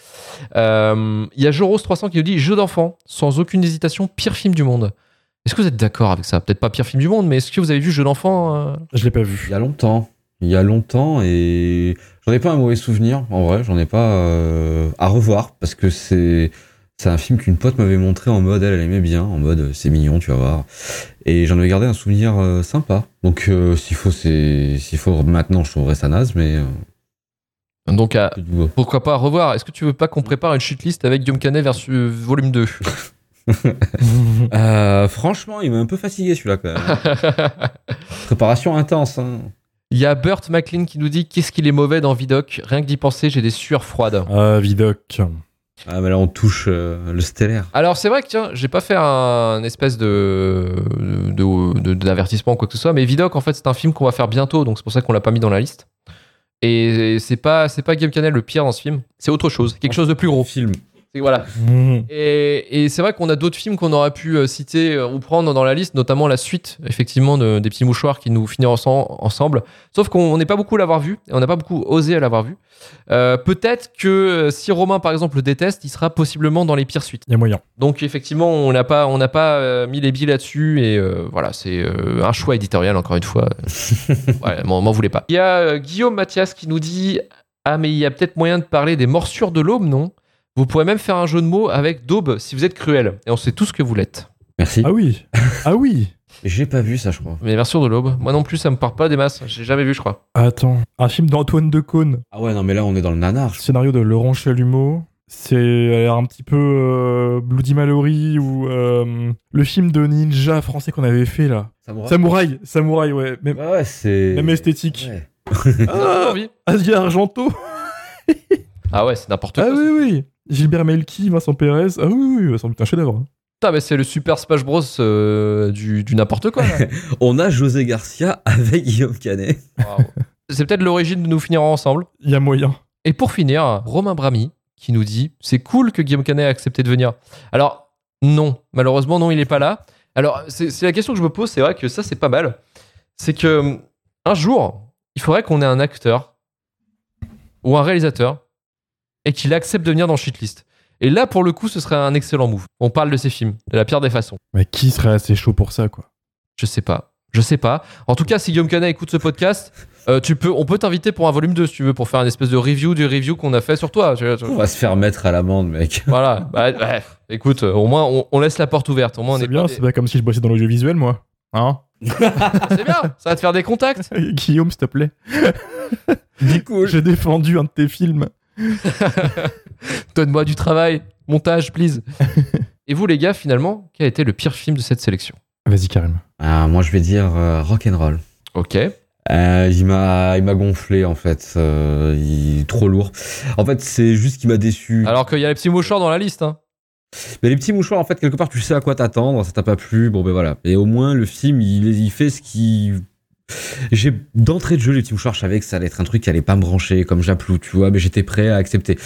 Euh, Il y a Joros300 qui nous dit jeu d'enfant, sans aucune hésitation, pire film du monde. Est-ce que vous êtes d'accord avec ça? Peut-être pas pire film du monde, mais est-ce que vous avez vu Jeu d'enfant euh? Je l'ai pas vu. Il y a longtemps. Il y a longtemps et j'en ai pas un mauvais souvenir. En vrai, j'en ai pas euh, à revoir parce que c'est c'est un film qu'une pote m'avait montré en mode elle, elle aimait bien, en mode c'est mignon, tu vas voir. Et j'en avais gardé un souvenir euh, sympa. Donc euh, s'il faut, c'est s'il faut maintenant, je trouverais ça naze, mais euh, Donc, à- pourquoi pas revoir Est-ce que tu veux pas qu'on prépare une shitlist avec Guillaume Canet versus volume 2 euh, franchement, il m'a un peu fatigué celui-là quand même. Préparation intense. Hein. Il y a Burt McLean qui nous dit qu'est-ce qu'il est mauvais dans Vidoc. Rien que d'y penser, j'ai des sueurs froides. Ah, Vidoc. Ah, mais là on touche euh, le stellaire. Alors c'est vrai que tiens, j'ai pas fait un espèce de de- de- d'avertissement ou quoi que ce soit, mais Vidoc en fait c'est un film qu'on va faire bientôt, donc c'est pour ça qu'on l'a pas mis dans la liste. Et c'est pas c'est pas Guillaume Canet le pire dans ce film, c'est autre chose, quelque chose de plus gros. Film. Et voilà. Mmh. Et, et c'est vrai qu'on a d'autres films qu'on aurait pu euh, citer euh, ou prendre dans la liste, notamment la suite, effectivement, de- des petits mouchoirs qui nous finiront ense- ensemble. Sauf qu'on n'est pas beaucoup à l'avoir vu, et on n'a pas beaucoup osé à l'avoir vu. Euh, Peut-être que si Romain, par exemple, le déteste, il sera possiblement dans les pires suites. Il y a moyen. Donc effectivement, on n'a pas, on pas mis les billes là-dessus et euh, voilà, c'est euh, un choix éditorial encore une fois. ouais, m'en m'en voulez pas. Il y a Guillaume Mathias qui nous dit ah mais il y a peut-être moyen de parler des morsures de l'aube, non? Vous pourrez même faire un jeu de mots avec daube si vous êtes cruel et on sait tout ce que vous l'êtes. Merci. Ah oui. Ah oui. J'ai pas vu ça, je crois. Mais morsures de l'aube, moi non plus, ça me parle pas des masses. J'ai jamais vu, je crois. Attends. Un film d'Antoine Decaune. Ah ouais, non, mais là, on est dans le nanar. Scénario de Laurent Chalumeau. C'est euh, un petit peu euh, Bloody Mallory ou euh, le film de ninja français qu'on avait fait là. Samouraï. Samouraï, Samouraï, ouais. Même, Ouais, c'est. même esthétique. Donne Ah. Asia Argento. Ah ouais, c'est n'importe Ah quoi. oui, oui. Gilbert Melki, Vincent Pérez. Ah oui, oui, ça me un chef-d'œuvre. hein. Putain, mais c'est le Super Smash Bros euh, du, du n'importe quoi. là. On a José Garcia avec Guillaume Canet. C'est peut-être l'origine de nous finir ensemble. Il y a moyen. Et pour finir, Romain Brami qui nous dit c'est cool que Guillaume Canet ait accepté de venir. Alors non, malheureusement non, il n'est pas là. Alors c'est la question que je me pose, c'est vrai que ça c'est pas mal. C'est que un jour, il faudrait qu'on ait un acteur ou un réalisateur et qu'il accepte de venir dans Shitlist. Et là pour le coup, ce serait un excellent move. On parle de ses films, de la pire des façons. Mais qui serait assez chaud pour ça, quoi? Je sais pas. Je sais pas. En tout cas, si Guillaume Canet écoute ce podcast, euh, tu peux, on peut t'inviter pour un volume 2 si tu veux, pour faire une espèce de review du review qu'on a fait sur toi. On va se faire mettre à l'amende, mec. Voilà. Bah. Écoute, euh, au moins, on, on laisse la porte ouverte. Au moins, on C'est est bien, pas c'est pas comme si je bossais dans l'audiovisuel, moi. Hein? C'est bien. Ça va te faire des contacts. Guillaume, s'il te plaît. Du coup, J'ai défendu un de tes films. Donne-moi du travail. Montage, please. Et vous, les gars, finalement, quel a été le pire film de cette sélection? Vas-y, Karim. Ah, moi, je vais dire euh, rock'n'roll. Ok. Euh, il m'a, il m'a gonflé en fait. Euh, il est trop lourd. En fait, c'est juste qu'il m'a déçu. Alors qu'il y a les petits mouchoirs dans la liste. Hein. Mais les petits mouchoirs, en fait, quelque part, tu sais à quoi t'attendre. Ça t'a pas plu. Bon, ben voilà. Et au moins, le film, il, il fait ce qui. J'ai d'entrée de jeu les petits mouchoirs, je savais que ça allait être un truc qui allait pas me brancher comme Japlou, tu vois, mais j'étais prêt à accepter.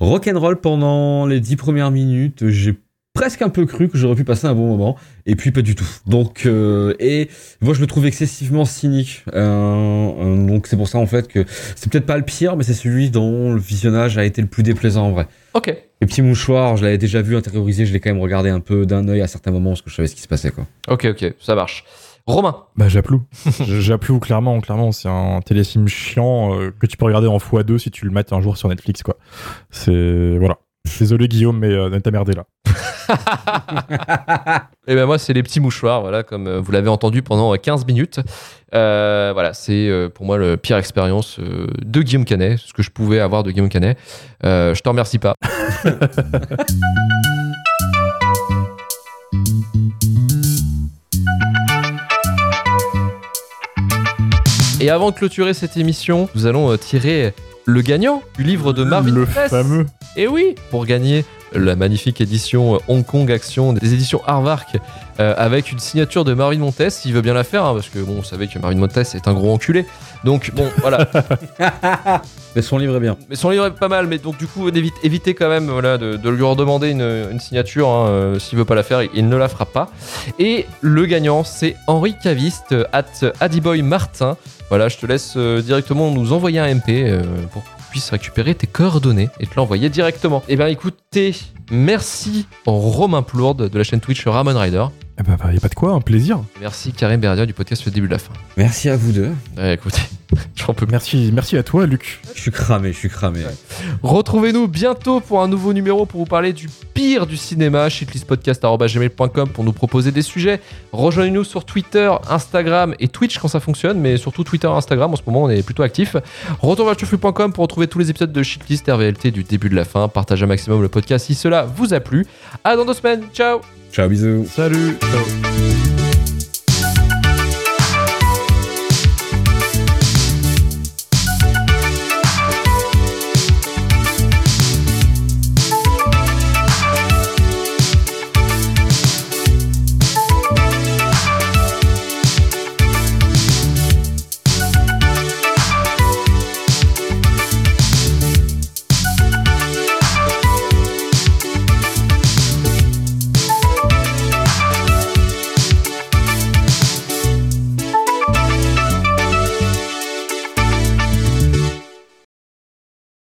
Rock'n'roll pendant les dix premières minutes, j'ai presque un peu cru que j'aurais pu passer un bon moment, et puis pas du tout. Donc, euh, et moi je le trouve excessivement cynique. Euh, euh, donc c'est pour ça en fait que c'est peut-être pas le pire, mais c'est celui dont le visionnage a été le plus déplaisant en vrai. Ok. Les petits mouchoirs, je l'avais déjà vu intériorisé, je l'ai quand même regardé un peu d'un œil à certains moments parce que je savais ce qui se passait quoi. Ok, ok. Ça marche. Romain. Bah, Japlou. Japlou, clairement, clairement, c'est un téléfilm chiant euh, que tu peux regarder en x2 si tu le mets un jour sur Netflix, quoi. C'est. Voilà. Désolé, Guillaume, mais euh, ne t'as merdé là. Et ben moi, c'est les petits mouchoirs, voilà, comme euh, vous l'avez entendu pendant euh, 15 minutes. Euh, voilà, c'est euh, pour moi le pire expérience euh, de Guillaume Canet, ce que je pouvais avoir de Guillaume Canet. Je t'en remercie pas. Et avant de clôturer cette émission, nous allons euh, tirer le gagnant du livre de Marvin Le Press. fameux. Et oui, pour gagner la magnifique édition euh, Hong Kong Action des éditions Harvark euh, avec une signature de Marvin Montes, s'il veut bien la faire, hein, parce que bon, vous savez que Marvin Montes est un gros enculé. Donc bon, voilà. Mais son livre est bien. Mais son livre est pas mal, mais donc du coup, évite- évitez quand même voilà, de, de lui redemander une, une signature. hein, euh, S'il veut pas la faire, il ne la fera pas. Et le gagnant, c'est Henri Caviste, at Adiboy Martin. Voilà, je te laisse euh, directement nous envoyer un MP euh, pour qu'on puisse récupérer tes coordonnées et te l'envoyer directement. Et ben écoutez, merci Romain Plourde de la chaîne Twitch Ramon Rider. Eh bah, bah, y a pas de quoi, un plaisir. Merci Karim Berdia du podcast Le début de la fin. Merci à vous deux. Ouais, écoutez, j'en peux plus. Merci, merci à toi, Luc. Je suis cramé, je suis cramé. Retrouvez-nous bientôt pour un nouveau numéro pour vous parler du pire du cinéma. shitlistpodcast.gmail.com pour nous proposer des sujets. Rejoignez-nous sur Twitter, Instagram et Twitch quand ça fonctionne, mais surtout Twitter et Instagram. En ce moment, on est plutôt actifs. Retourvertuflux.com pour retrouver tous les épisodes de Shitlist RVLT du début de la fin. Partagez un maximum le podcast si cela vous a plu. À dans deux semaines. Ciao Ciao, bisous. Salut. Ciao.